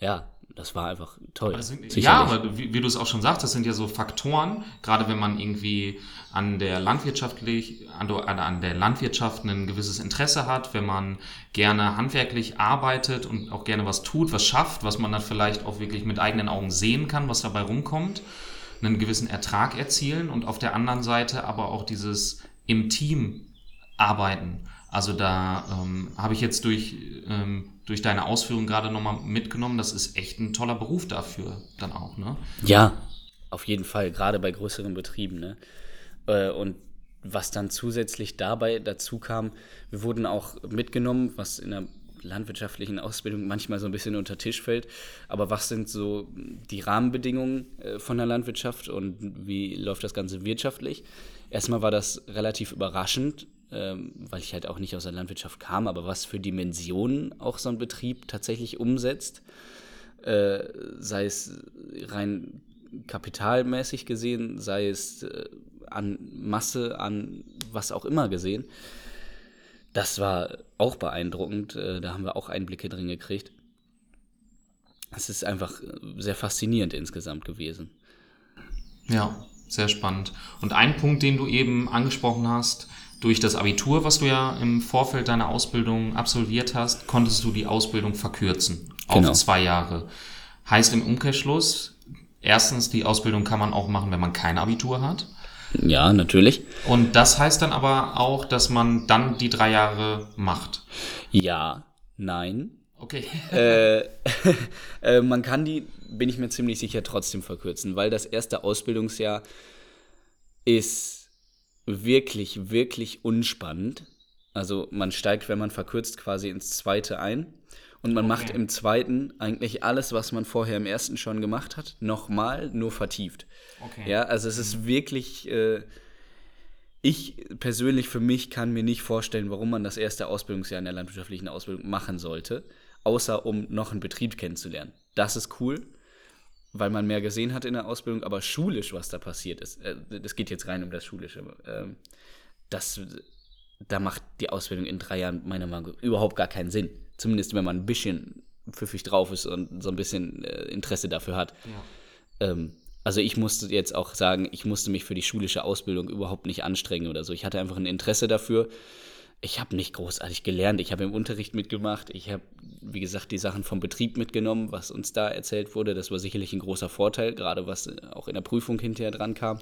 ja, das war einfach toll. Sind, ja, aber wie, wie, du es auch schon sagst, das sind ja so Faktoren, gerade wenn man irgendwie an der landwirtschaftlich, an, an der Landwirtschaft ein gewisses Interesse hat, wenn man gerne handwerklich arbeitet und auch gerne was tut, was schafft, was man dann vielleicht auch wirklich mit eigenen Augen sehen kann, was dabei rumkommt, einen gewissen Ertrag erzielen und auf der anderen Seite aber auch dieses im Team arbeiten. Also da ähm, habe ich jetzt durch ähm, durch deine Ausführungen gerade nochmal mitgenommen. Das ist echt ein toller Beruf dafür dann auch, ne? Ja, auf jeden Fall, gerade bei größeren Betrieben, ne? Äh, und was dann zusätzlich dabei dazu kam, wir wurden auch mitgenommen, was in der landwirtschaftlichen Ausbildung manchmal so ein bisschen unter Tisch fällt. Aber was sind so die Rahmenbedingungen äh, von der Landwirtschaft und wie läuft das Ganze wirtschaftlich? Erstmal war das relativ überraschend, ähm, weil ich halt auch nicht aus der Landwirtschaft kam, aber was für Dimensionen auch so ein Betrieb tatsächlich umsetzt, äh, sei es rein kapitalmäßig gesehen, sei es äh, an Masse, an was auch immer gesehen. Das war auch beeindruckend. Äh, da haben wir auch Einblicke drin gekriegt. Es ist einfach sehr faszinierend insgesamt gewesen. Ja, sehr spannend. Und ein Punkt, den du eben angesprochen hast, durch das Abitur, was du ja im Vorfeld deiner Ausbildung absolviert hast, konntest du die Ausbildung verkürzen genau. auf zwei Jahre. Heißt im Umkehrschluss, erstens, die Ausbildung kann man auch machen, wenn man kein Abitur hat. Ja, natürlich. Und das heißt dann aber auch, dass man dann die drei Jahre macht. Ja, nein. Okay. äh, äh, man kann die, bin ich mir ziemlich sicher, trotzdem verkürzen, weil das erste Ausbildungsjahr ist wirklich, wirklich unspannend. Also man steigt, wenn man verkürzt, quasi ins zweite ein. Und man okay. macht im zweiten eigentlich alles, was man vorher im ersten schon gemacht hat, nochmal, nur vertieft. Okay. Ja, also es ist wirklich. Äh, ich persönlich für mich kann mir nicht vorstellen, warum man das erste Ausbildungsjahr in der landwirtschaftlichen Ausbildung machen sollte, außer um noch einen Betrieb kennenzulernen. Das ist cool weil man mehr gesehen hat in der Ausbildung, aber schulisch, was da passiert ist, äh, das geht jetzt rein um das Schulische, äh, das, da macht die Ausbildung in drei Jahren meiner Meinung nach überhaupt gar keinen Sinn. Zumindest wenn man ein bisschen pfiffig drauf ist und so ein bisschen äh, Interesse dafür hat. Ja. Ähm, also ich musste jetzt auch sagen, ich musste mich für die schulische Ausbildung überhaupt nicht anstrengen oder so. Ich hatte einfach ein Interesse dafür. Ich habe nicht großartig gelernt. Ich habe im Unterricht mitgemacht. Ich habe, wie gesagt, die Sachen vom Betrieb mitgenommen, was uns da erzählt wurde. Das war sicherlich ein großer Vorteil, gerade was auch in der Prüfung hinterher dran kam,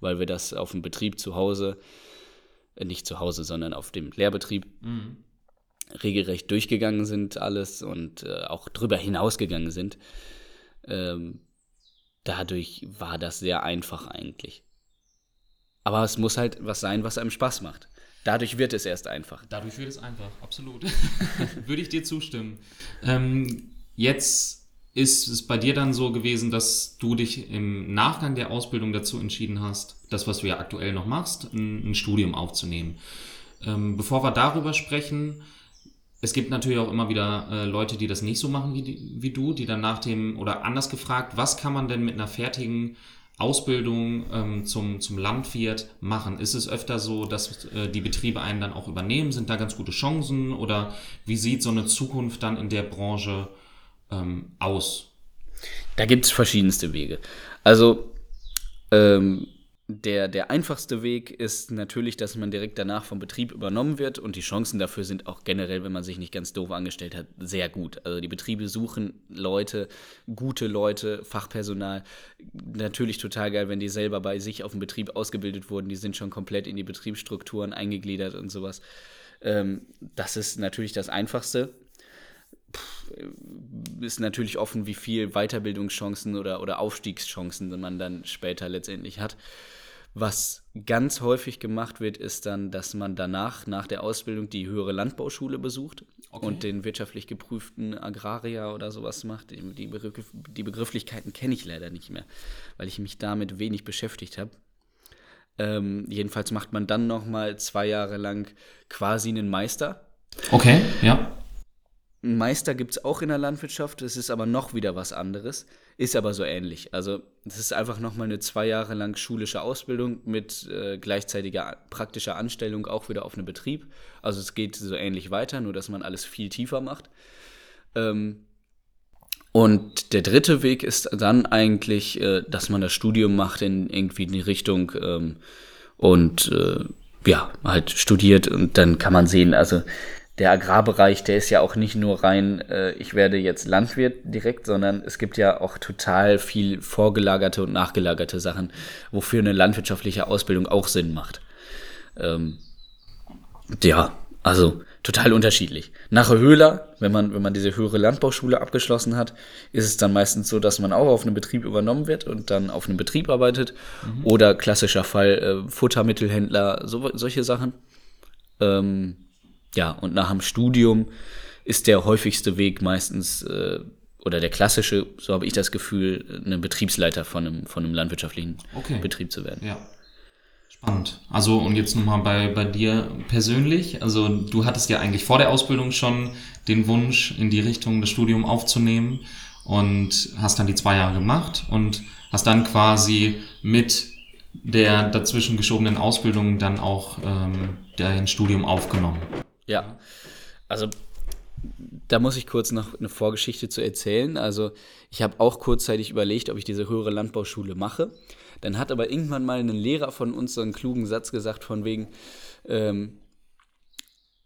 weil wir das auf dem Betrieb zu Hause, äh, nicht zu Hause, sondern auf dem Lehrbetrieb mhm. regelrecht durchgegangen sind, alles und äh, auch drüber hinausgegangen sind. Ähm, dadurch war das sehr einfach eigentlich. Aber es muss halt was sein, was einem Spaß macht. Dadurch wird es erst einfach. Dadurch wird es einfach, absolut. Würde ich dir zustimmen. Ähm, jetzt ist es bei dir dann so gewesen, dass du dich im Nachgang der Ausbildung dazu entschieden hast, das, was du ja aktuell noch machst, ein, ein Studium aufzunehmen. Ähm, bevor wir darüber sprechen, es gibt natürlich auch immer wieder äh, Leute, die das nicht so machen wie, wie du, die dann nach dem, oder anders gefragt, was kann man denn mit einer fertigen Ausbildung ähm, zum, zum Landwirt machen? Ist es öfter so, dass äh, die Betriebe einen dann auch übernehmen? Sind da ganz gute Chancen? Oder wie sieht so eine Zukunft dann in der Branche ähm, aus? Da gibt es verschiedenste Wege. Also ähm, der, der einfachste Weg ist natürlich, dass man direkt danach vom Betrieb übernommen wird und die Chancen dafür sind auch generell, wenn man sich nicht ganz doof angestellt hat, sehr gut. Also die Betriebe suchen Leute, gute Leute, Fachpersonal. Natürlich total geil, wenn die selber bei sich auf dem Betrieb ausgebildet wurden, die sind schon komplett in die Betriebsstrukturen eingegliedert und sowas. Ähm, das ist natürlich das Einfachste. ist natürlich offen, wie viel Weiterbildungschancen oder, oder Aufstiegschancen man dann später letztendlich hat. Was ganz häufig gemacht wird, ist dann, dass man danach, nach der Ausbildung, die höhere Landbauschule besucht okay. und den wirtschaftlich geprüften Agrarier oder sowas macht. Die, Begriff, die Begrifflichkeiten kenne ich leider nicht mehr, weil ich mich damit wenig beschäftigt habe. Ähm, jedenfalls macht man dann noch mal zwei Jahre lang quasi einen Meister. Okay, ja. Einen Meister gibt es auch in der Landwirtschaft, es ist aber noch wieder was anderes, ist aber so ähnlich. Also es ist einfach nochmal eine zwei Jahre lang schulische Ausbildung mit äh, gleichzeitiger praktischer Anstellung auch wieder auf einem Betrieb. Also es geht so ähnlich weiter, nur dass man alles viel tiefer macht. Ähm, und der dritte Weg ist dann eigentlich, äh, dass man das Studium macht in irgendwie in die Richtung ähm, und äh, ja, halt studiert und dann kann man sehen, also der Agrarbereich, der ist ja auch nicht nur rein, äh, ich werde jetzt Landwirt direkt, sondern es gibt ja auch total viel vorgelagerte und nachgelagerte Sachen, wofür eine landwirtschaftliche Ausbildung auch Sinn macht. Ähm, ja, also total unterschiedlich. Nach Höhler, wenn man, wenn man diese höhere Landbauschule abgeschlossen hat, ist es dann meistens so, dass man auch auf einem Betrieb übernommen wird und dann auf einem Betrieb arbeitet. Mhm. Oder klassischer Fall äh, Futtermittelhändler, so, solche Sachen. Ähm, ja, und nach dem Studium ist der häufigste Weg meistens, äh, oder der klassische, so habe ich das Gefühl, ein Betriebsleiter von einem, von einem landwirtschaftlichen okay. Betrieb zu werden. Ja. Spannend. Also und jetzt nochmal bei, bei dir persönlich. Also du hattest ja eigentlich vor der Ausbildung schon den Wunsch, in die Richtung das Studium aufzunehmen und hast dann die zwei Jahre gemacht und hast dann quasi mit der dazwischen geschobenen Ausbildung dann auch ähm, dein Studium aufgenommen. Ja, also da muss ich kurz noch eine Vorgeschichte zu erzählen. Also ich habe auch kurzzeitig überlegt, ob ich diese höhere Landbauschule mache. Dann hat aber irgendwann mal ein Lehrer von uns so einen klugen Satz gesagt von wegen, ähm,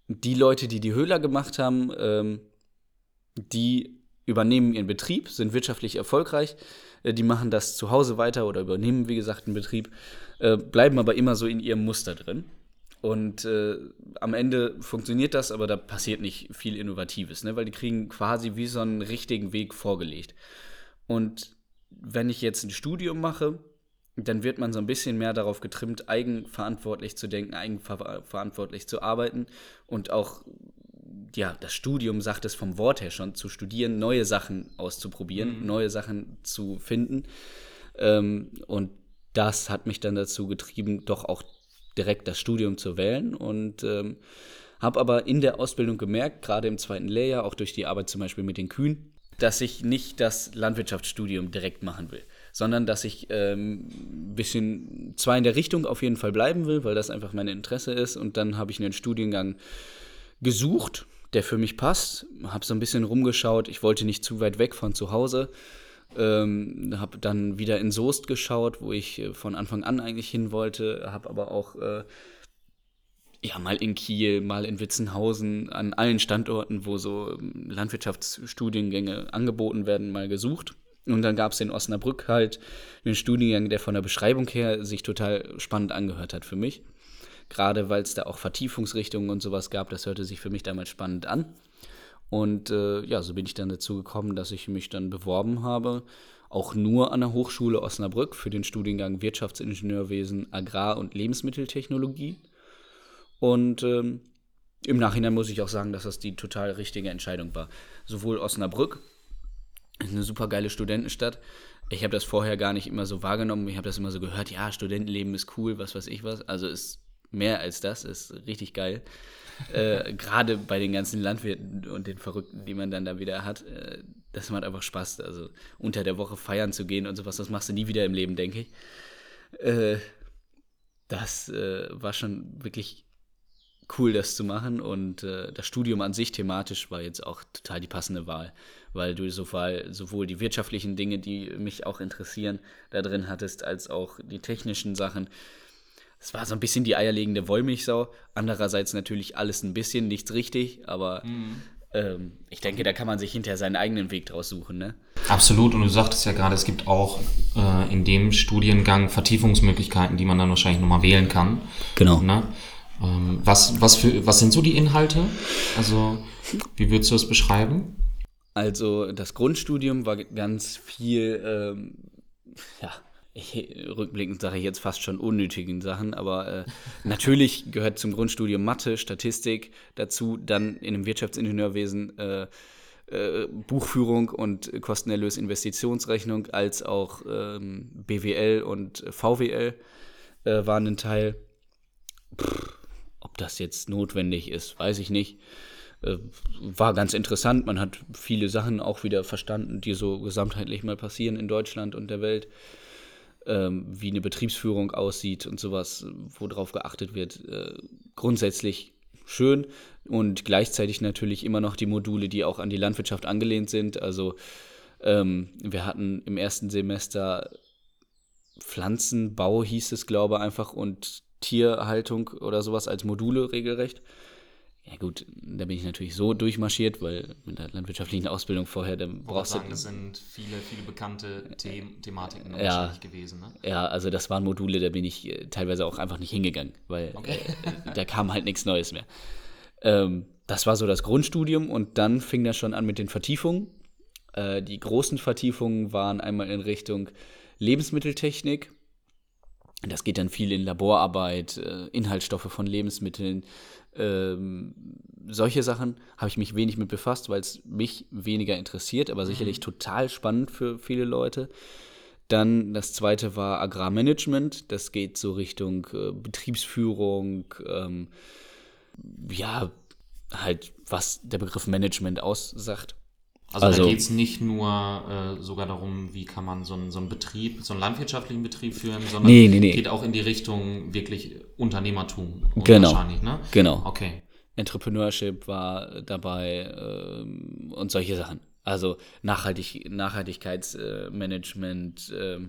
die Leute, die die Höhler gemacht haben, ähm, die übernehmen ihren Betrieb, sind wirtschaftlich erfolgreich, äh, die machen das zu Hause weiter oder übernehmen, wie gesagt, einen Betrieb, äh, bleiben aber immer so in ihrem Muster drin. Und äh, am Ende funktioniert das, aber da passiert nicht viel Innovatives, ne? weil die kriegen quasi wie so einen richtigen Weg vorgelegt. Und wenn ich jetzt ein Studium mache, dann wird man so ein bisschen mehr darauf getrimmt, eigenverantwortlich zu denken, eigenverantwortlich zu arbeiten und auch, ja, das Studium sagt es vom Wort her schon, zu studieren, neue Sachen auszuprobieren, mhm. neue Sachen zu finden. Ähm, und das hat mich dann dazu getrieben, doch auch direkt das Studium zu wählen und ähm, habe aber in der Ausbildung gemerkt, gerade im zweiten Lehrjahr, auch durch die Arbeit zum Beispiel mit den Kühen, dass ich nicht das Landwirtschaftsstudium direkt machen will, sondern dass ich ähm, ein bisschen zwar in der Richtung auf jeden Fall bleiben will, weil das einfach mein Interesse ist und dann habe ich einen Studiengang gesucht, der für mich passt, habe so ein bisschen rumgeschaut, ich wollte nicht zu weit weg von zu Hause ähm, habe dann wieder in Soest geschaut, wo ich äh, von Anfang an eigentlich hin wollte, habe aber auch äh, ja, mal in Kiel, mal in Witzenhausen, an allen Standorten, wo so ähm, Landwirtschaftsstudiengänge angeboten werden, mal gesucht. Und dann gab es in Osnabrück halt einen Studiengang, der von der Beschreibung her sich total spannend angehört hat für mich. Gerade weil es da auch Vertiefungsrichtungen und sowas gab, das hörte sich für mich damals spannend an. Und äh, ja, so bin ich dann dazu gekommen, dass ich mich dann beworben habe, auch nur an der Hochschule Osnabrück für den Studiengang Wirtschaftsingenieurwesen, Agrar- und Lebensmitteltechnologie. Und ähm, im Nachhinein muss ich auch sagen, dass das die total richtige Entscheidung war. Sowohl Osnabrück eine super geile Studentenstadt. Ich habe das vorher gar nicht immer so wahrgenommen. Ich habe das immer so gehört, ja, Studentenleben ist cool, was weiß ich was. Also ist mehr als das, ist richtig geil. Äh, Gerade bei den ganzen Landwirten und den Verrückten, die man dann da wieder hat, äh, das macht einfach Spaß. Also unter der Woche feiern zu gehen und sowas, das machst du nie wieder im Leben, denke ich. Äh, das äh, war schon wirklich cool, das zu machen. Und äh, das Studium an sich thematisch war jetzt auch total die passende Wahl, weil du sowohl, sowohl die wirtschaftlichen Dinge, die mich auch interessieren, da drin hattest, als auch die technischen Sachen. Es war so ein bisschen die eierlegende Wollmilchsau. Andererseits natürlich alles ein bisschen, nichts richtig, aber mhm. ähm, ich denke, da kann man sich hinterher seinen eigenen Weg draus suchen. Ne? Absolut. Und du sagtest ja gerade, es gibt auch äh, in dem Studiengang Vertiefungsmöglichkeiten, die man dann wahrscheinlich nochmal wählen kann. Genau. Ne? Ähm, was, was, für, was sind so die Inhalte? Also, wie würdest du das beschreiben? Also, das Grundstudium war ganz viel, ähm, ja, rückblickend sage ich jetzt fast schon unnötigen Sachen, aber äh, natürlich gehört zum Grundstudium Mathe, Statistik dazu, dann in dem Wirtschaftsingenieurwesen äh, äh, Buchführung und Kostenerlös Investitionsrechnung, als auch ähm, BWL und VWL äh, waren ein Teil. Pff, ob das jetzt notwendig ist, weiß ich nicht. Äh, war ganz interessant. Man hat viele Sachen auch wieder verstanden, die so gesamtheitlich mal passieren in Deutschland und der Welt. Ähm, wie eine Betriebsführung aussieht und sowas, worauf geachtet wird. Äh, grundsätzlich schön und gleichzeitig natürlich immer noch die Module, die auch an die Landwirtschaft angelehnt sind. Also ähm, wir hatten im ersten Semester Pflanzenbau, hieß es, glaube ich, einfach, und Tierhaltung oder sowas als Module regelrecht. Ja gut, da bin ich natürlich so durchmarschiert, weil mit der landwirtschaftlichen Ausbildung vorher, dann brauchst sagen, du... Das sind viele, viele bekannte The Thematiken ja, gewesen, ne? Ja, also das waren Module, da bin ich äh, teilweise auch einfach nicht hingegangen, weil okay. äh, da kam halt nichts Neues mehr. Ähm, das war so das Grundstudium und dann fing das schon an mit den Vertiefungen. Äh, die großen Vertiefungen waren einmal in Richtung Lebensmitteltechnik, das geht dann viel in Laborarbeit, äh, Inhaltsstoffe von Lebensmitteln. Ähm, solche Sachen habe ich mich wenig mit befasst, weil es mich weniger interessiert, aber sicherlich mhm. total spannend für viele Leute. Dann das zweite war Agrarmanagement. Das geht so Richtung äh, Betriebsführung, ähm, ja, halt, was der Begriff Management aussagt. Also, also da geht es nicht nur äh, sogar darum, wie kann man so einen, so einen Betrieb, so einen landwirtschaftlichen Betrieb führen, sondern nee, nee, nee. geht auch in die Richtung wirklich Unternehmertum. Genau. Wahrscheinlich, ne? Genau. Okay. Entrepreneurship war dabei ähm, und solche Sachen. Also Nachhaltig Nachhaltigkeitsmanagement, äh,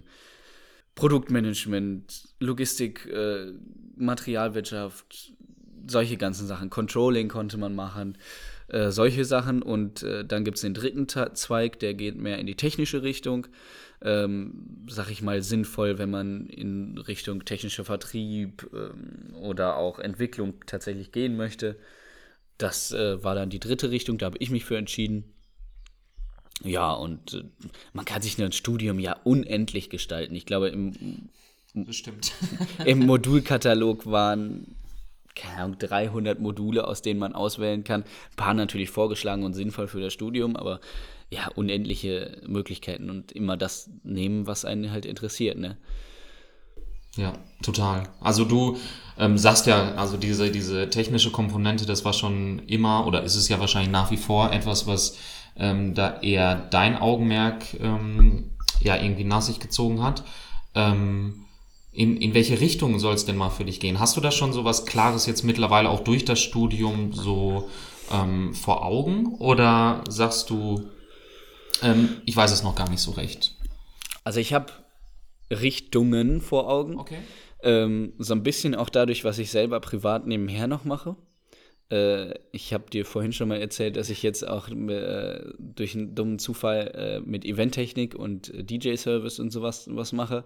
Produktmanagement, Logistik, äh, Materialwirtschaft, solche ganzen Sachen. Controlling konnte man machen. Äh, solche Sachen. Und äh, dann gibt es den dritten Ta Zweig, der geht mehr in die technische Richtung. Ähm, sag ich mal, sinnvoll, wenn man in Richtung technischer Vertrieb ähm, oder auch Entwicklung tatsächlich gehen möchte. Das äh, war dann die dritte Richtung, da habe ich mich für entschieden. Ja, und äh, man kann sich ein Studium ja unendlich gestalten. Ich glaube, im, im Modulkatalog waren keine Ahnung, 300 Module, aus denen man auswählen kann. Ein paar natürlich vorgeschlagen und sinnvoll für das Studium, aber ja, unendliche Möglichkeiten und immer das nehmen, was einen halt interessiert, ne? Ja, total. Also du ähm, sagst ja, also diese, diese technische Komponente, das war schon immer oder ist es ja wahrscheinlich nach wie vor etwas, was ähm, da eher dein Augenmerk ähm, ja irgendwie nach sich gezogen hat. Ähm, in, in welche Richtung soll es denn mal für dich gehen? Hast du da schon so was Klares jetzt mittlerweile auch durch das Studium so ähm, vor Augen? Oder sagst du, ähm, ich weiß es noch gar nicht so recht? Also ich habe Richtungen vor Augen. Okay. Ähm, so ein bisschen auch dadurch, was ich selber privat nebenher noch mache. Äh, ich habe dir vorhin schon mal erzählt, dass ich jetzt auch äh, durch einen dummen Zufall äh, mit Eventtechnik und DJ-Service und sowas was mache.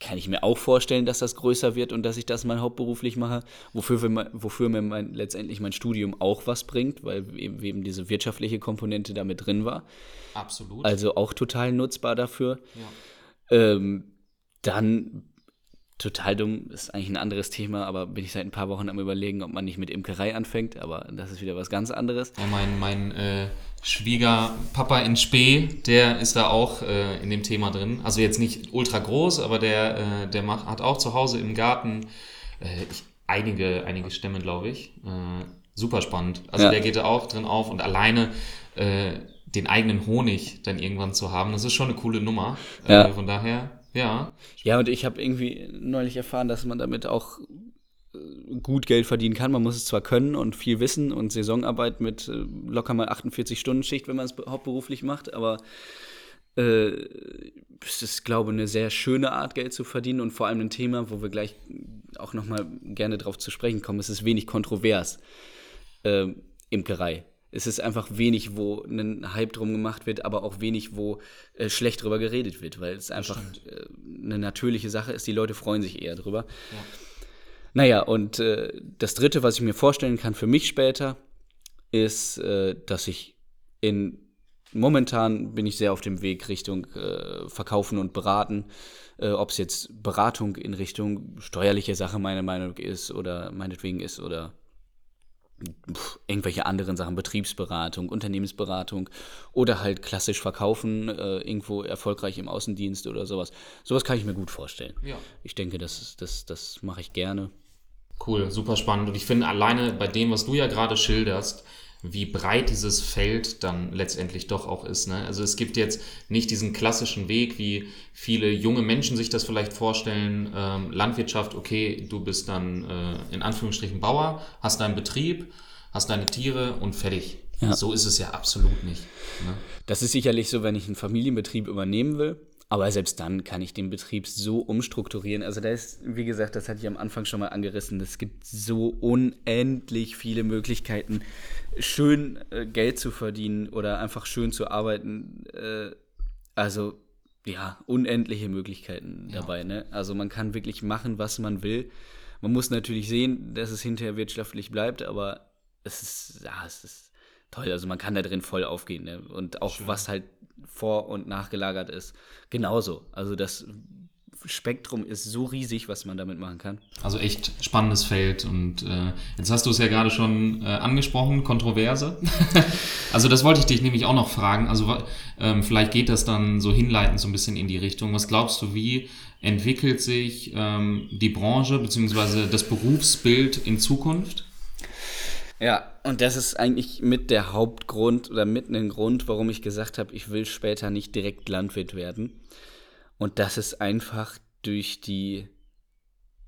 Kann ich mir auch vorstellen, dass das größer wird und dass ich das mal hauptberuflich mache, wofür, wir, wofür mir mein, letztendlich mein Studium auch was bringt, weil eben, eben diese wirtschaftliche Komponente da mit drin war. Absolut. Also auch total nutzbar dafür. Ja. Ähm, dann total dumm, ist eigentlich ein anderes Thema, aber bin ich seit ein paar Wochen am überlegen, ob man nicht mit Imkerei anfängt, aber das ist wieder was ganz anderes. Ja, mein mein äh, Schwiegerpapa in Spee, der ist da auch äh, in dem Thema drin. Also jetzt nicht ultra groß, aber der, äh, der macht, hat auch zu Hause im Garten äh, ich, einige, einige Stämme, glaube ich. Äh, super spannend. Also Ja. der geht da auch drin auf und alleine äh, den eigenen Honig dann irgendwann zu haben, das ist schon eine coole Nummer. Ja. Von daher, ja. Ja, und ich habe irgendwie neulich erfahren, dass man damit auch äh, gut Geld verdienen kann. Man muss es zwar können und viel wissen und Saisonarbeit mit äh, locker mal 48 Stunden Schicht, wenn man es be- hauptberuflich macht, aber äh, es ist, glaube ich, eine sehr schöne Art, Geld zu verdienen und vor allem ein Thema, wo wir gleich auch noch mal gerne drauf zu sprechen kommen. Es ist wenig kontrovers, äh, Imkerei. Es ist einfach wenig, wo ein Hype drum gemacht wird, aber auch wenig, wo äh, schlecht drüber geredet wird, weil es einfach äh, eine natürliche Sache ist. Die Leute freuen sich eher drüber. Naja, und äh, das Dritte, was ich mir vorstellen kann für mich später, ist, äh, dass ich in momentan bin ich sehr auf dem Weg Richtung äh, Verkaufen und Beraten. Äh, Ob es jetzt Beratung in Richtung steuerliche Sache meine Meinung ist oder meinetwegen ist oder irgendwelche anderen Sachen, Betriebsberatung, Unternehmensberatung oder halt klassisch verkaufen, äh, irgendwo erfolgreich im Außendienst oder sowas. Sowas kann ich mir gut vorstellen. Ja. Ich denke, das, das, das mache ich gerne. Cool, super spannend. Und ich finde alleine bei dem, was du ja gerade schilderst, wie breit dieses Feld dann letztendlich doch auch ist. Ne? Also es gibt jetzt nicht diesen klassischen Weg, wie viele junge Menschen sich das vielleicht vorstellen. Ähm, Landwirtschaft, okay, du bist dann äh, in Anführungsstrichen Bauer, hast deinen Betrieb, hast deine Tiere und fertig. Ja. So ist es ja absolut nicht. Ne? Das ist sicherlich so, wenn ich einen Familienbetrieb übernehmen will. Aber selbst dann kann ich den Betrieb so umstrukturieren. Also da ist, wie gesagt, das hatte ich am Anfang schon mal angerissen. Es gibt so unendlich viele Möglichkeiten, schön äh, Geld zu verdienen oder einfach schön zu arbeiten. Äh, also ja, unendliche Möglichkeiten dabei. Ne? Also man kann wirklich machen, was man will. Man muss natürlich sehen, dass es hinterher wirtschaftlich bleibt, aber es ist, ja, es ist toll. Also man kann da drin voll aufgehen. Ne? Und auch was halt vor- und nachgelagert ist, genauso. Also das Spektrum ist so riesig, was man damit machen kann. Also echt spannendes Feld und äh, jetzt hast du es ja gerade schon äh, angesprochen, Kontroverse. also das wollte ich dich nämlich auch noch fragen. Also ähm, vielleicht geht das dann so hinleitend so ein bisschen in die Richtung. Was glaubst du, wie entwickelt sich ähm, die Branche beziehungsweise das Berufsbild in Zukunft? Ja, und das ist eigentlich mit der Hauptgrund oder mit einem Grund, warum ich gesagt habe, ich will später nicht direkt Landwirt werden. Und das ist einfach durch die.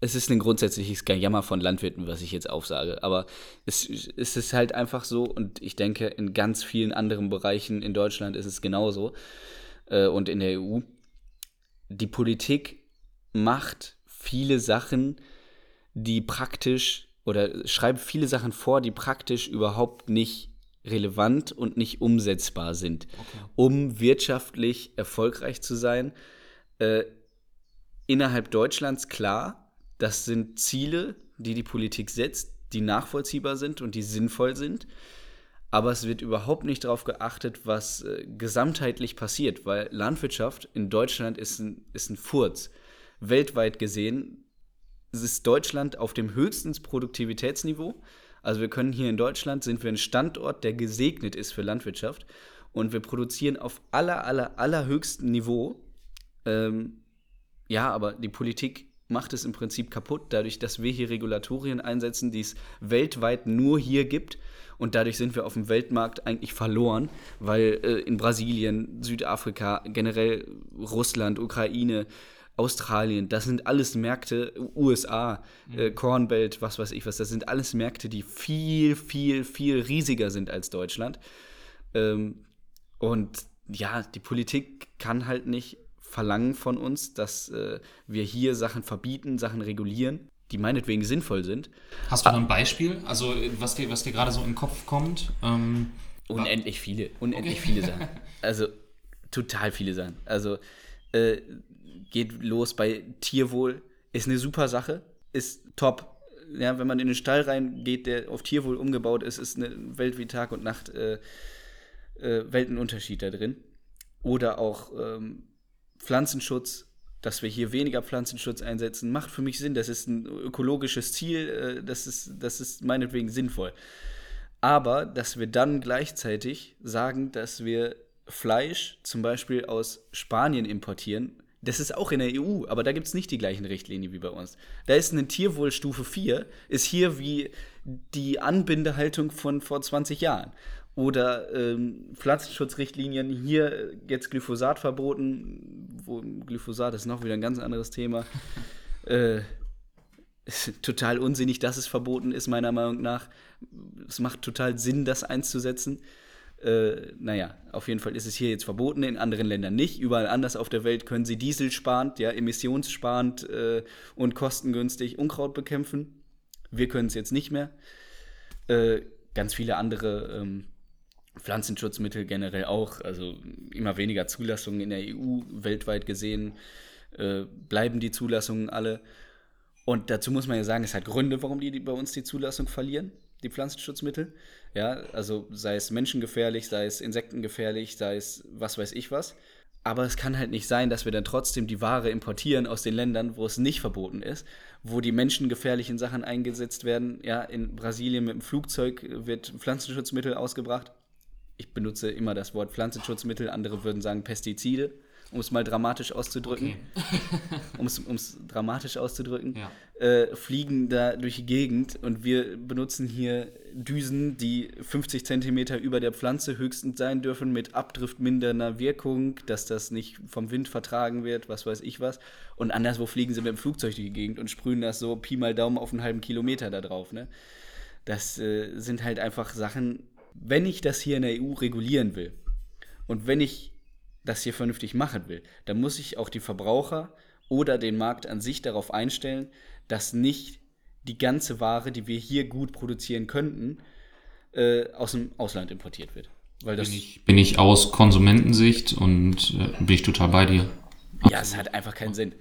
Es ist ein grundsätzliches Gejammer von Landwirten, was ich jetzt aufsage. Aber es, es ist halt einfach so, und ich denke, in ganz vielen anderen Bereichen in Deutschland ist es genauso äh, und in der EU. Die Politik macht viele Sachen, die praktisch oder schreibt viele Sachen vor, die praktisch überhaupt nicht relevant und nicht umsetzbar sind, um wirtschaftlich erfolgreich zu sein. Äh, innerhalb Deutschlands klar, das sind Ziele, die die Politik setzt, die nachvollziehbar sind und die sinnvoll sind. Aber es wird überhaupt nicht darauf geachtet, was äh, gesamtheitlich passiert, weil Landwirtschaft in Deutschland ist ein, ist ein Furz. Weltweit gesehen ist Deutschland auf dem höchsten Produktivitätsniveau. Also wir können hier in Deutschland, sind wir ein Standort, der gesegnet ist für Landwirtschaft. Und wir produzieren auf aller, aller, allerhöchstem Niveau. Ähm, ja, aber die Politik macht es im Prinzip kaputt, dadurch, dass wir hier Regulatorien einsetzen, die es weltweit nur hier gibt. Und dadurch sind wir auf dem Weltmarkt eigentlich verloren, weil äh, in Brasilien, Südafrika, generell Russland, Ukraine, Australien, das sind alles Märkte, USA, äh, Cornbelt, was weiß ich was, das sind alles Märkte, die viel, viel, viel riesiger sind als Deutschland. Ähm, und ja, die Politik kann halt nicht verlangen von uns, dass äh, wir hier Sachen verbieten, Sachen regulieren, die meinetwegen sinnvoll sind. Hast du da ein Beispiel? Also, was dir, was dir gerade so in den Kopf kommt? Ähm, unendlich viele, unendlich okay. viele Sachen. Also, total viele Sachen. Also, äh, geht los bei Tierwohl, ist eine super Sache, ist top. Ja, wenn man in den Stall reingeht, der auf Tierwohl umgebaut ist, ist eine Welt wie Tag und Nacht äh, äh, Weltenunterschied da drin. Oder auch ähm, Pflanzenschutz, dass wir hier weniger Pflanzenschutz einsetzen, macht für mich Sinn. Das ist ein ökologisches Ziel, äh, das, ist, das ist meinetwegen sinnvoll. Aber dass wir dann gleichzeitig sagen, dass wir Fleisch zum Beispiel aus Spanien importieren, das ist auch in der EU, aber da gibt es nicht die gleichen Richtlinien wie bei uns. Da ist eine Tierwohlstufe 4, ist hier wie die Anbindehaltung von vor 20 Jahren. Oder ähm, Pflanzenschutzrichtlinien, hier jetzt Glyphosat verboten, wo Glyphosat ist noch wieder ein ganz anderes Thema. äh, total unsinnig, dass es verboten ist, meiner Meinung nach. Es macht total Sinn, das einzusetzen. Äh, naja, auf jeden Fall ist es hier jetzt verboten, in anderen Ländern nicht. Überall anders auf der Welt können sie dieselsparend, ja, emissionssparend äh, und kostengünstig Unkraut bekämpfen. Wir können es jetzt nicht mehr. Äh, ganz viele andere ähm, Pflanzenschutzmittel generell auch, also immer weniger Zulassungen in der EU, weltweit gesehen äh, bleiben die Zulassungen alle. Und dazu muss man ja sagen, es hat Gründe, warum die, die bei uns die Zulassung verlieren, die Pflanzenschutzmittel. Ja, also sei es menschengefährlich, sei es insektengefährlich, sei es was weiß ich was. Aber es kann halt nicht sein, dass wir dann trotzdem die Ware importieren aus den Ländern, wo es nicht verboten ist, wo die menschengefährlichen Sachen eingesetzt werden. Ja, in Brasilien mit dem Flugzeug wird Pflanzenschutzmittel ausgebracht ich benutze immer das Wort Pflanzenschutzmittel, andere würden sagen Pestizide, um es mal dramatisch auszudrücken. Okay. um es dramatisch auszudrücken. Ja. Äh, fliegen da durch die Gegend und wir benutzen hier Düsen, die 50 Zentimeter über der Pflanze höchstens sein dürfen, mit abdriftmindernder Wirkung, dass das nicht vom Wind vertragen wird, was weiß ich was. Und anderswo fliegen sie mit dem Flugzeug durch die Gegend und sprühen das so Pi mal Daumen auf einen halben Kilometer da drauf. Ne? Das äh, sind halt einfach Sachen, wenn ich das hier in der EU regulieren will und wenn ich das hier vernünftig machen will, dann muss ich auch die Verbraucher oder den Markt an sich darauf einstellen, dass nicht die ganze Ware, die wir hier gut produzieren könnten, äh, aus dem Ausland importiert wird. Weil das bin, ich, bin ich aus Konsumentensicht und äh, bin ich total bei dir. Absolut. Ja, es hat einfach keinen Sinn.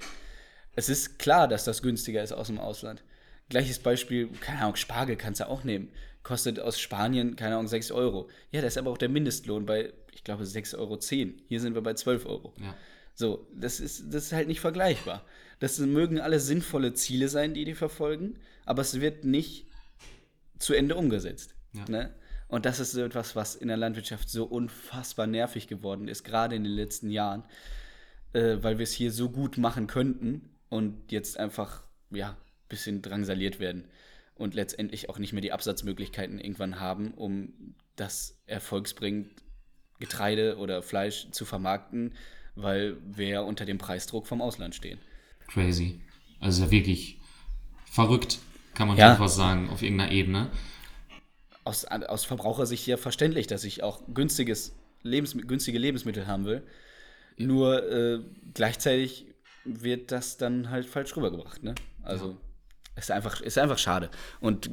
Es ist klar, dass das günstiger ist aus dem Ausland. Gleiches Beispiel, keine Ahnung, Spargel kannst du auch nehmen kostet aus Spanien, keine Ahnung, 6 Euro. Ja, da ist aber auch der Mindestlohn bei, ich glaube, 6,10 Euro. Hier sind wir bei 12 Euro. Ja. So, das ist, das ist halt nicht vergleichbar. Das mögen alle sinnvolle Ziele sein, die die verfolgen, aber es wird nicht zu Ende umgesetzt. Ja. Ne? Und das ist so etwas, was in der Landwirtschaft so unfassbar nervig geworden ist, gerade in den letzten Jahren, äh, weil wir es hier so gut machen könnten und jetzt einfach, ja, ein bisschen drangsaliert werden und letztendlich auch nicht mehr die Absatzmöglichkeiten irgendwann haben, um das erfolgsbringend Getreide oder Fleisch zu vermarkten, weil wir unter dem Preisdruck vom Ausland stehen. Crazy. Also wirklich verrückt, kann man ja. schon fast sagen, auf irgendeiner Ebene. Aus, aus Verbrauchersicht ja verständlich, dass ich auch günstiges Lebens, günstige Lebensmittel haben will. Nur äh, gleichzeitig wird das dann halt falsch rübergebracht. Ne? Also ja. Ist einfach, ist einfach schade. Und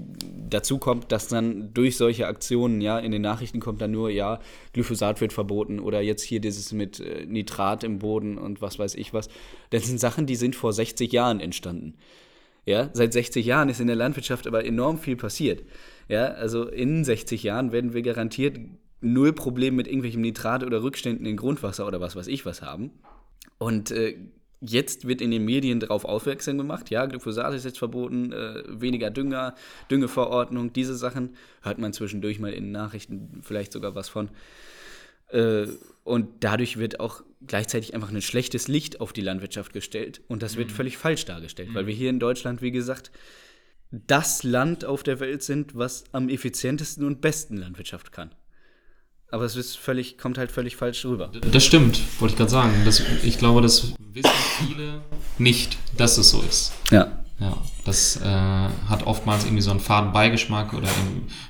dazu kommt, dass dann durch solche Aktionen, ja, in den Nachrichten kommt dann nur, ja, Glyphosat wird verboten oder jetzt hier dieses mit äh, Nitrat im Boden und was weiß ich was. Das sind Sachen, die sind vor 60 Jahren entstanden. Ja, seit 60 Jahren ist in der Landwirtschaft aber enorm viel passiert. Ja, also in 60 Jahren werden wir garantiert null Problem mit irgendwelchem Nitrat oder Rückständen in Grundwasser oder was weiß ich was haben. Und äh, Jetzt wird in den Medien darauf aufmerksam gemacht, ja, Glyphosat ist jetzt verboten, äh, weniger Dünger, Düngeverordnung, diese Sachen. Hört man zwischendurch mal in den Nachrichten vielleicht sogar was von. Äh, und dadurch wird auch gleichzeitig einfach ein schlechtes Licht auf die Landwirtschaft gestellt. Und das wird mhm. völlig falsch dargestellt, mhm. weil wir hier in Deutschland, wie gesagt, das Land auf der Welt sind, was am effizientesten und besten Landwirtschaft kann. Aber es ist völlig, kommt halt völlig falsch rüber. Das stimmt, wollte ich gerade sagen. Das, ich glaube, das wissen viele nicht, dass es so ist. Ja. Ja, das äh, hat oftmals irgendwie so einen faden Beigeschmack oder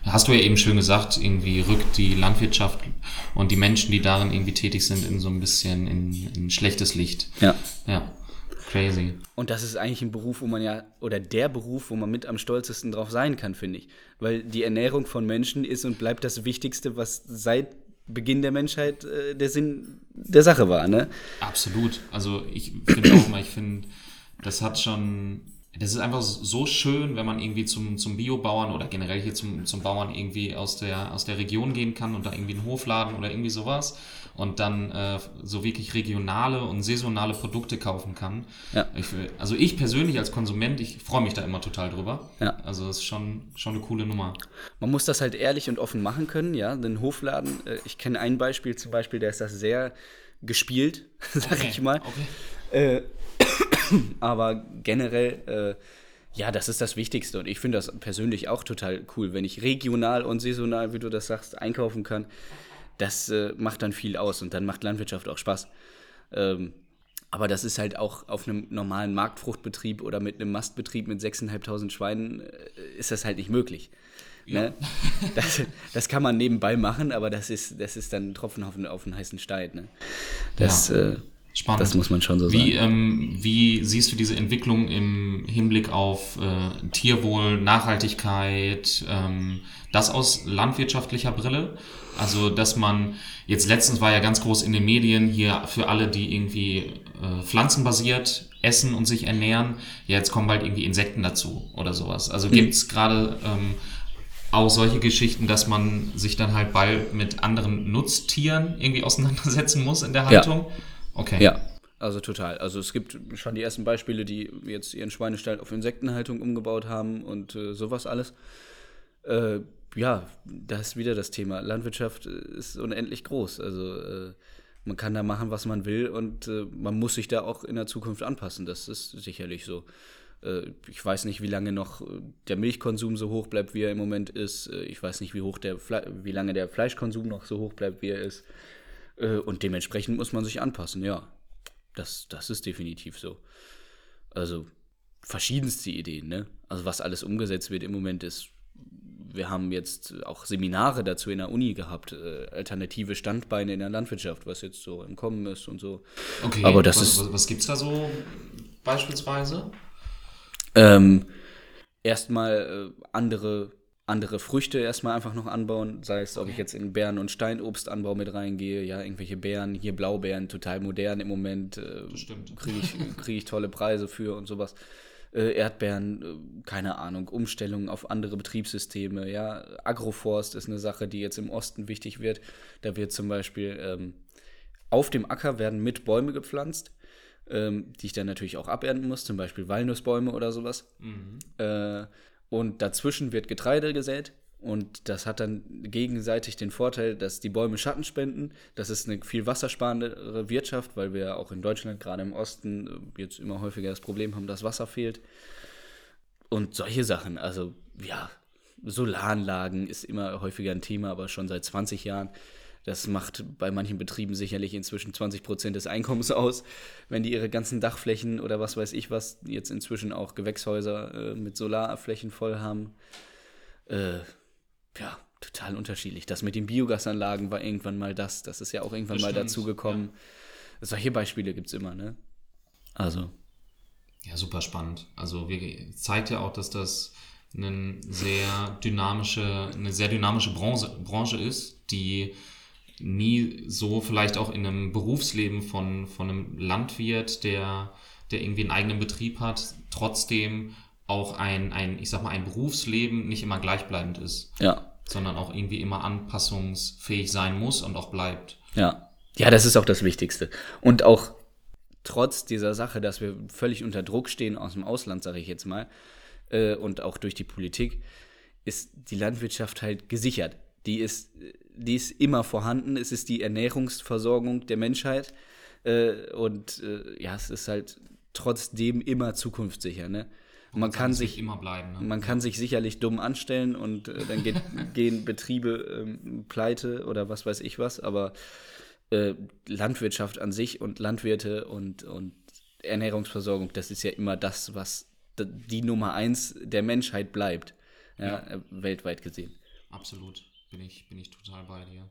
hast du ja eben schön gesagt, irgendwie rückt die Landwirtschaft und die Menschen, die darin irgendwie tätig sind, in so ein bisschen in, in schlechtes Licht. Ja. Ja. Crazy. Und das ist eigentlich ein Beruf, wo man ja, oder der Beruf, wo man mit am stolzesten drauf sein kann, finde ich. Weil die Ernährung von Menschen ist und bleibt das Wichtigste, was seit Beginn der Menschheit äh, der Sinn der Sache war, ne? Absolut. Also ich finde auch mal, ich finde, das hat schon das ist einfach so schön, wenn man irgendwie zum, zum Biobauern oder generell hier zum, zum Bauern irgendwie aus der, aus der Region gehen kann und da irgendwie einen Hofladen oder irgendwie sowas und dann äh, so wirklich regionale und saisonale Produkte kaufen kann. Ja. Ich, also ich persönlich als Konsument, ich freue mich da immer total drüber. Ja. Also das ist schon, schon eine coole Nummer. Man muss das halt ehrlich und offen machen können, ja. Den Hofladen, äh, ich kenne ein Beispiel zum Beispiel, der ist das sehr gespielt, sag Okay, ich mal. okay. Äh, aber generell, äh, ja, das ist das Wichtigste. Und ich finde das persönlich auch total cool, wenn ich regional und saisonal, wie du das sagst, einkaufen kann. Das äh, macht dann viel aus und dann macht Landwirtschaft auch Spaß. Ähm, aber das ist halt auch auf einem normalen Marktfruchtbetrieb oder mit einem Mastbetrieb mit 6.500 Schweinen äh, ist das halt nicht möglich. Ne? Das, das kann man nebenbei machen, aber das ist, das ist dann ein Tropfen auf, den- auf einen heißen Stein. Ne? Das, Ja. äh, Spannend. das muss man schon so Wie, sagen. ähm, wie siehst du diese Entwicklung im Hinblick auf äh, Tierwohl, Nachhaltigkeit, ähm, das aus landwirtschaftlicher Brille? Also, dass man, jetzt letztens war ja ganz groß in den Medien hier für alle, die irgendwie äh, pflanzenbasiert essen und sich ernähren, ja, jetzt kommen bald irgendwie Insekten dazu oder sowas. Also Mhm. gibt's gerade ähm, auch solche Geschichten, dass man sich dann halt bald mit anderen Nutztieren irgendwie auseinandersetzen muss in der Ja. Okay. Ja, also total. Also es gibt schon die ersten Beispiele, die jetzt ihren Schweinestall auf Insektenhaltung umgebaut haben und äh, sowas alles. Äh, ja, da ist wieder das Thema. Landwirtschaft äh, ist unendlich groß. Also äh, man kann da machen, was man will und äh, man muss sich da auch in der Zukunft anpassen. Das ist sicherlich so. Äh, ich weiß nicht, wie lange noch der Milchkonsum so hoch bleibt, wie er im Moment ist. Ich weiß nicht, wie, hoch der Fle wie lange der Fleischkonsum noch so hoch bleibt, wie er ist. Äh, Und dementsprechend muss man sich anpassen, ja. Das, das ist definitiv so. Also verschiedenste Ideen, ne? Also was alles umgesetzt wird im Moment ist, wir haben jetzt auch Seminare dazu in der Uni gehabt, äh, alternative Standbeine in der Landwirtschaft, was jetzt so im Kommen ist und so. Okay, Aber das was, ist- Was, was gibt's da so beispielsweise? Ähm, erstmal äh, andere, andere Früchte erstmal einfach noch anbauen, sei es, ob ich jetzt in Beeren- und Steinobstanbau mit reingehe, ja, irgendwelche Beeren, hier Blaubeeren, total modern im Moment, äh, kriege ich, krieg ich tolle Preise für und sowas. Äh, Erdbeeren, äh, keine Ahnung, Umstellungen auf andere Betriebssysteme, ja, Agroforst ist eine Sache, die jetzt im Osten wichtig wird. Da wird zum Beispiel ähm, auf dem Acker werden mit Bäume gepflanzt, ähm, die ich dann natürlich auch abernten muss, zum Beispiel Walnussbäume oder sowas. Äh, und dazwischen wird Getreide gesät. Und das hat dann gegenseitig den Vorteil, dass die Bäume Schatten spenden. Das ist eine viel wassersparendere Wirtschaft, weil wir auch in Deutschland, gerade im Osten, jetzt immer häufiger das Problem haben, dass Wasser fehlt. Und solche Sachen, also ja, Solaranlagen ist immer häufiger ein Thema, aber schon seit 20 Jahren. Das macht bei manchen Betrieben sicherlich inzwischen 20 Prozent des Einkommens aus, wenn die ihre ganzen Dachflächen oder was weiß ich was, jetzt inzwischen auch Gewächshäuser äh, mit Solarflächen voll haben. Äh, ja, total unterschiedlich. Das mit den Biogasanlagen war irgendwann mal das. Das ist ja auch irgendwann Das mal dazugekommen. Solche Beispiele gibt es immer, ne? Also. Ja, super spannend. Also wir, zeigt ja auch, dass das eine sehr dynamische, eine sehr dynamische Branche, Branche ist, die nie so vielleicht auch in einem Berufsleben von, von einem Landwirt, der, der irgendwie einen eigenen Betrieb hat, trotzdem auch ein, ein, ich sag mal, ein Berufsleben nicht immer gleichbleibend ist, Ja, sondern auch irgendwie immer anpassungsfähig sein muss und auch bleibt. Ja. Ja, das ist auch das Wichtigste. Und auch trotz dieser Sache, dass wir völlig unter Druck stehen aus dem Ausland, sage ich jetzt mal, äh, und auch durch die Politik, ist die Landwirtschaft halt gesichert. Die ist, die ist immer vorhanden. Es ist die Ernährungsversorgung der Menschheit. Äh, und äh, ja, es ist halt trotzdem immer zukunftssicher. Ne? Man kann sich immer bleiben. Ne? man kann sich sicherlich dumm anstellen und äh, dann geht, gehen Betriebe ähm, pleite oder was weiß ich was, aber äh, Landwirtschaft an sich und Landwirte und, und Ernährungsversorgung, das ist ja immer das, was die Nummer eins der Menschheit bleibt, ja, Ja. äh, weltweit gesehen. Absolut, bin ich, bin ich total bei dir.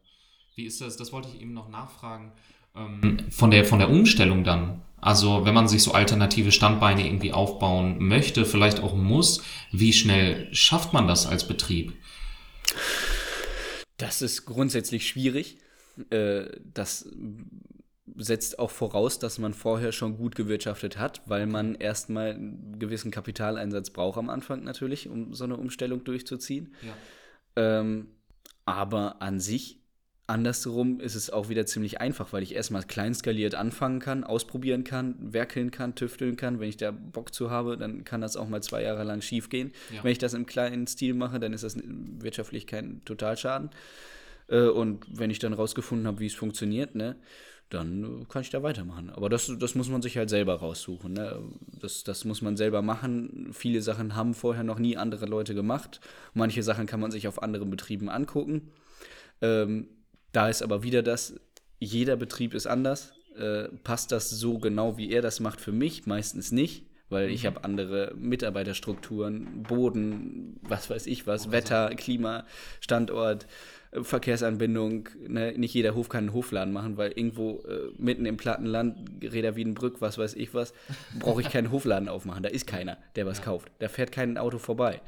Wie ist das, das wollte ich eben noch nachfragen, ähm, von, der, von der Umstellung dann. Also wenn man sich so alternative Standbeine irgendwie aufbauen möchte, vielleicht auch muss, wie schnell schafft man das als Betrieb? Das ist grundsätzlich schwierig. Äh, Das setzt auch voraus, dass man vorher schon gut gewirtschaftet hat, weil man erstmal einen gewissen Kapitaleinsatz braucht am Anfang natürlich, um so eine Umstellung durchzuziehen. Ja. Ähm, aber an sich, andersherum, ist es auch wieder ziemlich einfach, weil ich erstmal kleinskaliert anfangen kann, ausprobieren kann, werkeln kann, tüfteln kann. Wenn ich da Bock zu habe, dann kann das auch mal zwei Jahre lang schief gehen. Ja. Wenn ich das im kleinen Stil mache, dann ist das wirtschaftlich kein Totalschaden. Äh, Und wenn ich dann rausgefunden habe, wie es funktioniert, ne, dann äh, kann ich da weitermachen. Aber das, das muss man sich halt selber raussuchen. Ne? Das, das muss man selber machen. Viele Sachen haben vorher noch nie andere Leute gemacht. Manche Sachen kann man sich auf anderen Betrieben angucken. Ähm, da ist aber wieder das, jeder Betrieb ist anders. Äh, passt das so genau, wie er das macht für mich? Meistens nicht, weil ich habe andere Mitarbeiterstrukturen, Boden, was weiß ich was, Wetter, Klima, Standort, Verkehrsanbindung. Ne? Nicht jeder Hof kann einen Hofladen machen, weil irgendwo äh, mitten im Plattenland, Räder Wiedenbrück, was weiß ich was, brauche ich keinen Hofladen aufmachen. Da ist keiner, der was kauft. Da fährt kein Auto vorbei.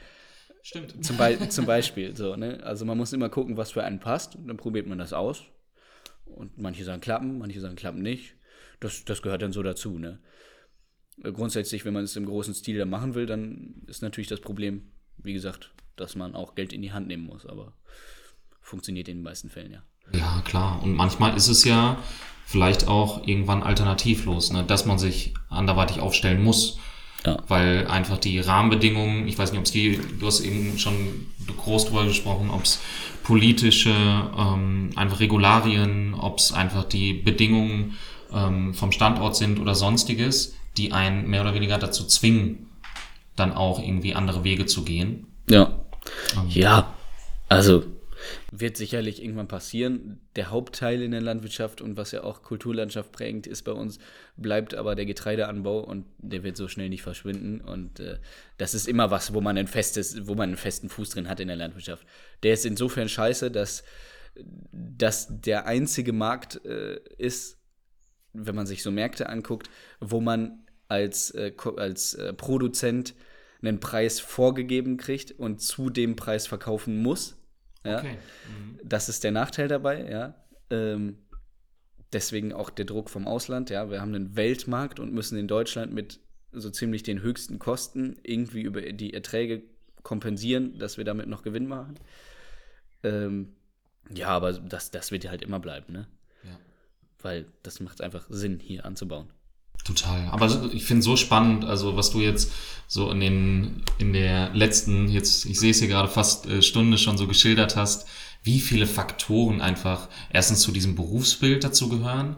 Stimmt. Zum, Be zum Beispiel. So, ne? Also man muss immer gucken, was für einen passt. Und dann probiert man das aus. Und manche sagen klappen, manche sagen klappen nicht. Das, das gehört dann so dazu. Ne? Äh, Grundsätzlich, wenn man es im großen Stil dann machen will, dann ist natürlich das Problem, wie gesagt, dass man auch Geld in die Hand nehmen muss. Aber funktioniert in den meisten Fällen ja. Ja, klar. Und manchmal ist es ja vielleicht auch irgendwann alternativlos, ne? dass man sich anderweitig aufstellen muss. Ja. Weil einfach die Rahmenbedingungen, ich weiß nicht, ob es die, du hast eben schon groß drüber gesprochen, ob es politische, ähm, einfach Regularien, ob es einfach die Bedingungen ähm, vom Standort sind oder sonstiges, die einen mehr oder weniger dazu zwingen, dann auch irgendwie andere Wege zu gehen. Ja. Ja, also wird sicherlich irgendwann passieren. Der Hauptteil in der Landwirtschaft und was ja auch Kulturlandschaft prägend ist bei uns, bleibt aber der Getreideanbau und der wird so schnell nicht verschwinden. Und äh, das ist immer was, wo man ein festes, wo man einen festen Fuß drin hat in der Landwirtschaft. Der ist insofern scheiße, dass das der einzige Markt äh, ist, wenn man sich so Märkte anguckt, wo man als, äh, als äh, Produzent einen Preis vorgegeben kriegt und zu dem Preis verkaufen muss. Ja? Okay. Das ist der Nachteil dabei, ja. Ähm, deswegen auch der Druck vom Ausland, ja. Wir haben einen Weltmarkt und müssen in Deutschland mit so ziemlich den höchsten Kosten irgendwie über die Erträge kompensieren, dass wir damit noch Gewinn machen. Ähm, ja, aber das, das wird ja halt immer bleiben, ne? Ja. Weil das macht einfach Sinn, hier anzubauen. Total. Aber ich finde so spannend, also was du jetzt so in den, in der letzten, jetzt, ich sehe es hier gerade fast äh, Stunde schon so geschildert hast, wie viele Faktoren einfach erstens zu diesem Berufsbild dazu gehören,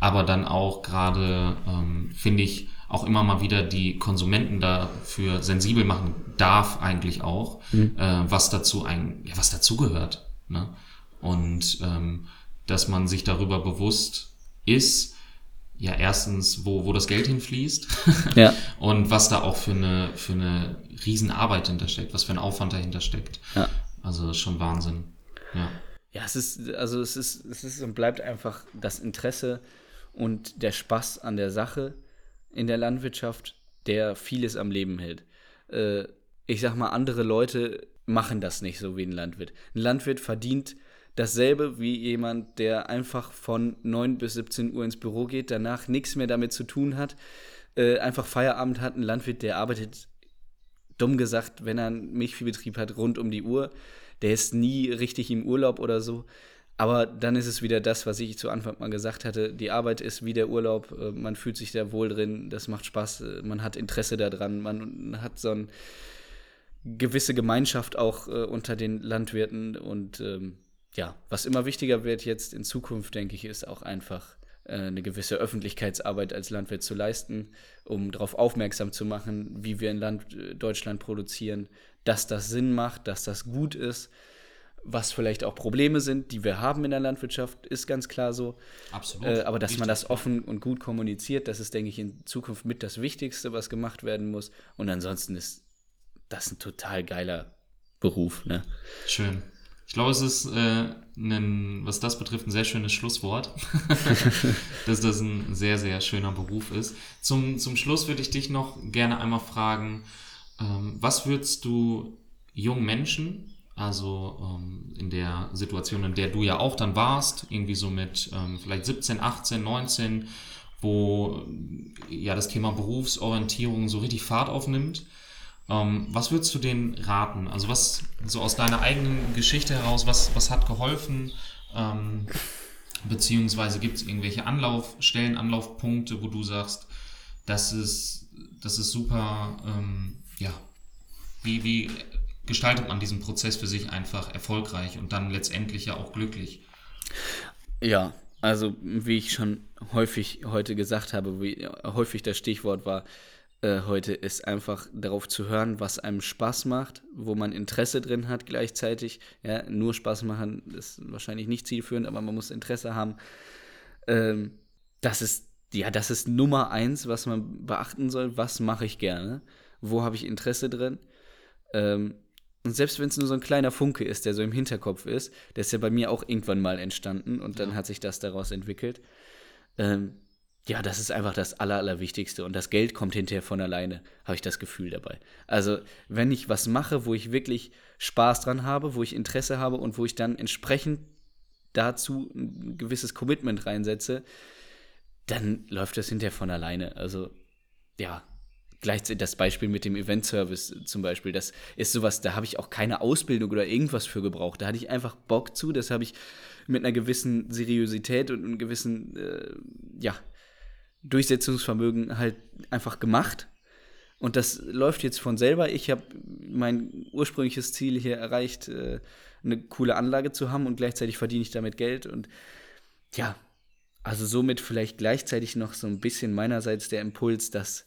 aber dann auch gerade, ähm, finde ich, auch immer mal wieder die Konsumenten dafür sensibel machen darf eigentlich auch, äh, was dazu ein, ja, was dazugehört. Ne? Und ähm, dass man sich darüber bewusst ist, ja, erstens, wo, wo das Geld hinfließt Ja. und was da auch für eine, für eine Riesenarbeit hintersteckt, was für ein Aufwand dahinter steckt. Ja. Also das ist schon Wahnsinn. Ja. Ja, es ist, also es ist, es ist und bleibt einfach das Interesse und der Spaß an der Sache in der Landwirtschaft, der vieles am Leben hält. Äh, ich sag mal, andere Leute machen das nicht so wie ein Landwirt. Ein Landwirt verdient dasselbe wie jemand, der einfach von 9 bis 17 Uhr ins Büro geht, danach nichts mehr damit zu tun hat, äh, einfach Feierabend hat. Ein Landwirt, der arbeitet dumm gesagt, wenn er einen Milchviehbetrieb hat, rund um die Uhr. Der ist nie richtig im Urlaub oder so. Aber dann ist es wieder das, was ich zu Anfang mal gesagt hatte. Die Arbeit ist wie der Urlaub. äh, Man fühlt sich da wohl drin. Das macht Spaß. äh, Man hat Interesse daran. Man hat so eine gewisse Gemeinschaft auch äh, unter den Landwirten. Und ähm, ja, was immer wichtiger wird jetzt in Zukunft, denke ich, ist auch einfach äh, eine gewisse Öffentlichkeitsarbeit als Landwirt zu leisten, um darauf aufmerksam zu machen, wie wir in Land, äh, Deutschland produzieren, dass das Sinn macht, dass das gut ist was vielleicht auch Probleme sind, die wir haben in der Landwirtschaft, ist ganz klar so. Absolut. Äh, aber dass man das offen und gut kommuniziert, das ist, denke ich, in Zukunft mit das Wichtigste, was gemacht werden muss. Und ansonsten ist das ein total geiler Beruf. Ne? Schön. Ich glaube, es ist, äh, ein, was das betrifft, ein sehr schönes Schlusswort, dass das ein sehr, sehr schöner Beruf ist. Zum, zum Schluss würde ich dich noch gerne einmal fragen, ähm, was würdest du jungen Menschen, also ähm, in der Situation, in der du ja auch dann warst, irgendwie so mit ähm, vielleicht 17, 18, 19, wo ja das Thema Berufsorientierung so richtig Fahrt aufnimmt, ähm, was würdest du denen raten? Also was so aus deiner eigenen Geschichte heraus, was, was hat geholfen? Ähm, beziehungsweise gibt es irgendwelche Anlaufstellen, Anlaufpunkte, wo du sagst, das ist, das ist super, ähm, ja, wie, wie gestaltet man diesen Prozess für sich einfach erfolgreich und dann letztendlich ja auch glücklich? Ja, also wie ich schon häufig heute gesagt habe, wie häufig das Stichwort war, äh, heute ist einfach darauf zu hören, was einem Spaß macht, wo man Interesse drin hat gleichzeitig. Ja, nur Spaß machen ist wahrscheinlich nicht zielführend, aber man muss Interesse haben. Ähm, das ist ja, das ist Nummer eins, was man beachten soll. Was mache ich gerne? Wo habe ich Interesse drin? Ähm, und selbst wenn es nur so ein kleiner Funke ist, der so im Hinterkopf ist, der ist ja bei mir auch irgendwann mal entstanden und dann ja. hat sich das daraus entwickelt. Ähm, ja, das ist einfach das Aller, Allerwichtigste. Und das Geld kommt hinterher von alleine, habe ich das Gefühl dabei. Also, wenn ich was mache, wo ich wirklich Spaß dran habe, wo ich Interesse habe und wo ich dann entsprechend dazu ein gewisses Commitment reinsetze, dann läuft das hinterher von alleine. Also, ja, gleichzeitig das Beispiel mit dem Event-Service zum Beispiel, das ist sowas, da habe ich auch keine Ausbildung oder irgendwas für gebraucht. Da hatte ich einfach Bock zu, das habe ich mit einer gewissen Seriosität und einem gewissen, äh, ja, Durchsetzungsvermögen halt einfach gemacht. Und das läuft jetzt von selber. Ich habe mein ursprüngliches Ziel hier erreicht, äh, eine coole Anlage zu haben und gleichzeitig verdiene ich damit Geld. Und ja, also somit vielleicht gleichzeitig noch so ein bisschen meinerseits der Impuls, dass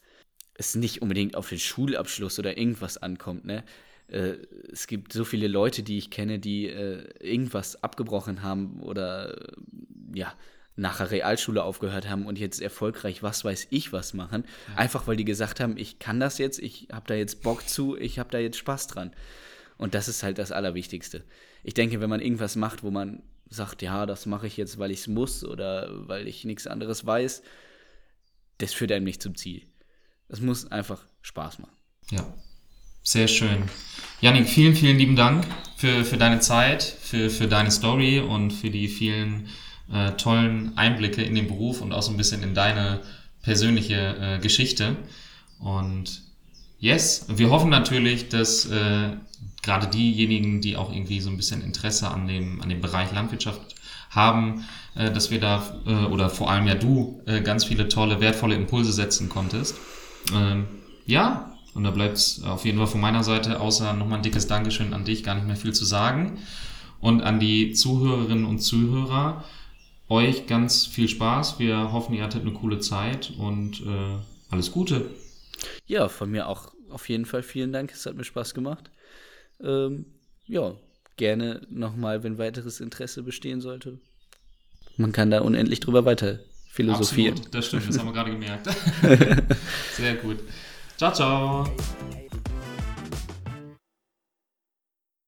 es nicht unbedingt auf den Schulabschluss oder irgendwas ankommt. Ne? Äh, es gibt so viele Leute, die ich kenne, die äh, irgendwas abgebrochen haben oder ja, nach der Realschule aufgehört haben und jetzt erfolgreich was weiß ich was machen. Ja. Einfach weil die gesagt haben, ich kann das jetzt, ich habe da jetzt Bock zu, ich habe da jetzt Spaß dran. Und das ist halt das Allerwichtigste. Ich denke, wenn man irgendwas macht, wo man sagt, ja, das mache ich jetzt, weil ich es muss oder weil ich nichts anderes weiß, das führt einem nicht zum Ziel. Es muss einfach Spaß machen. Ja, sehr schön. Janik, vielen, vielen lieben Dank für, für deine Zeit, für, für deine Story und für die vielen äh, tollen Einblicke in den Beruf und auch so ein bisschen in deine persönliche äh, Geschichte. Und yes, wir hoffen natürlich, dass äh, gerade diejenigen, die auch irgendwie so ein bisschen Interesse an dem, an dem Bereich Landwirtschaft haben, äh, dass wir da, äh, oder vor allem ja du, äh, ganz viele tolle, wertvolle Impulse setzen konntest. Ähm, ja, und da bleibt es auf jeden Fall von meiner Seite, außer nochmal ein dickes Dankeschön an dich, gar nicht mehr viel zu sagen. Und an die Zuhörerinnen und Zuhörer, euch ganz viel Spaß. Wir hoffen, ihr hattet eine coole Zeit und äh, alles Gute. Ja, von mir auch auf jeden Fall vielen Dank. Es hat mir Spaß gemacht. Ähm, ja, gerne nochmal, wenn weiteres Interesse bestehen sollte. Man kann da unendlich drüber weiter philosophieren. Absolut, das stimmt, das haben wir gerade gemerkt. Sehr gut. Ciao, ciao.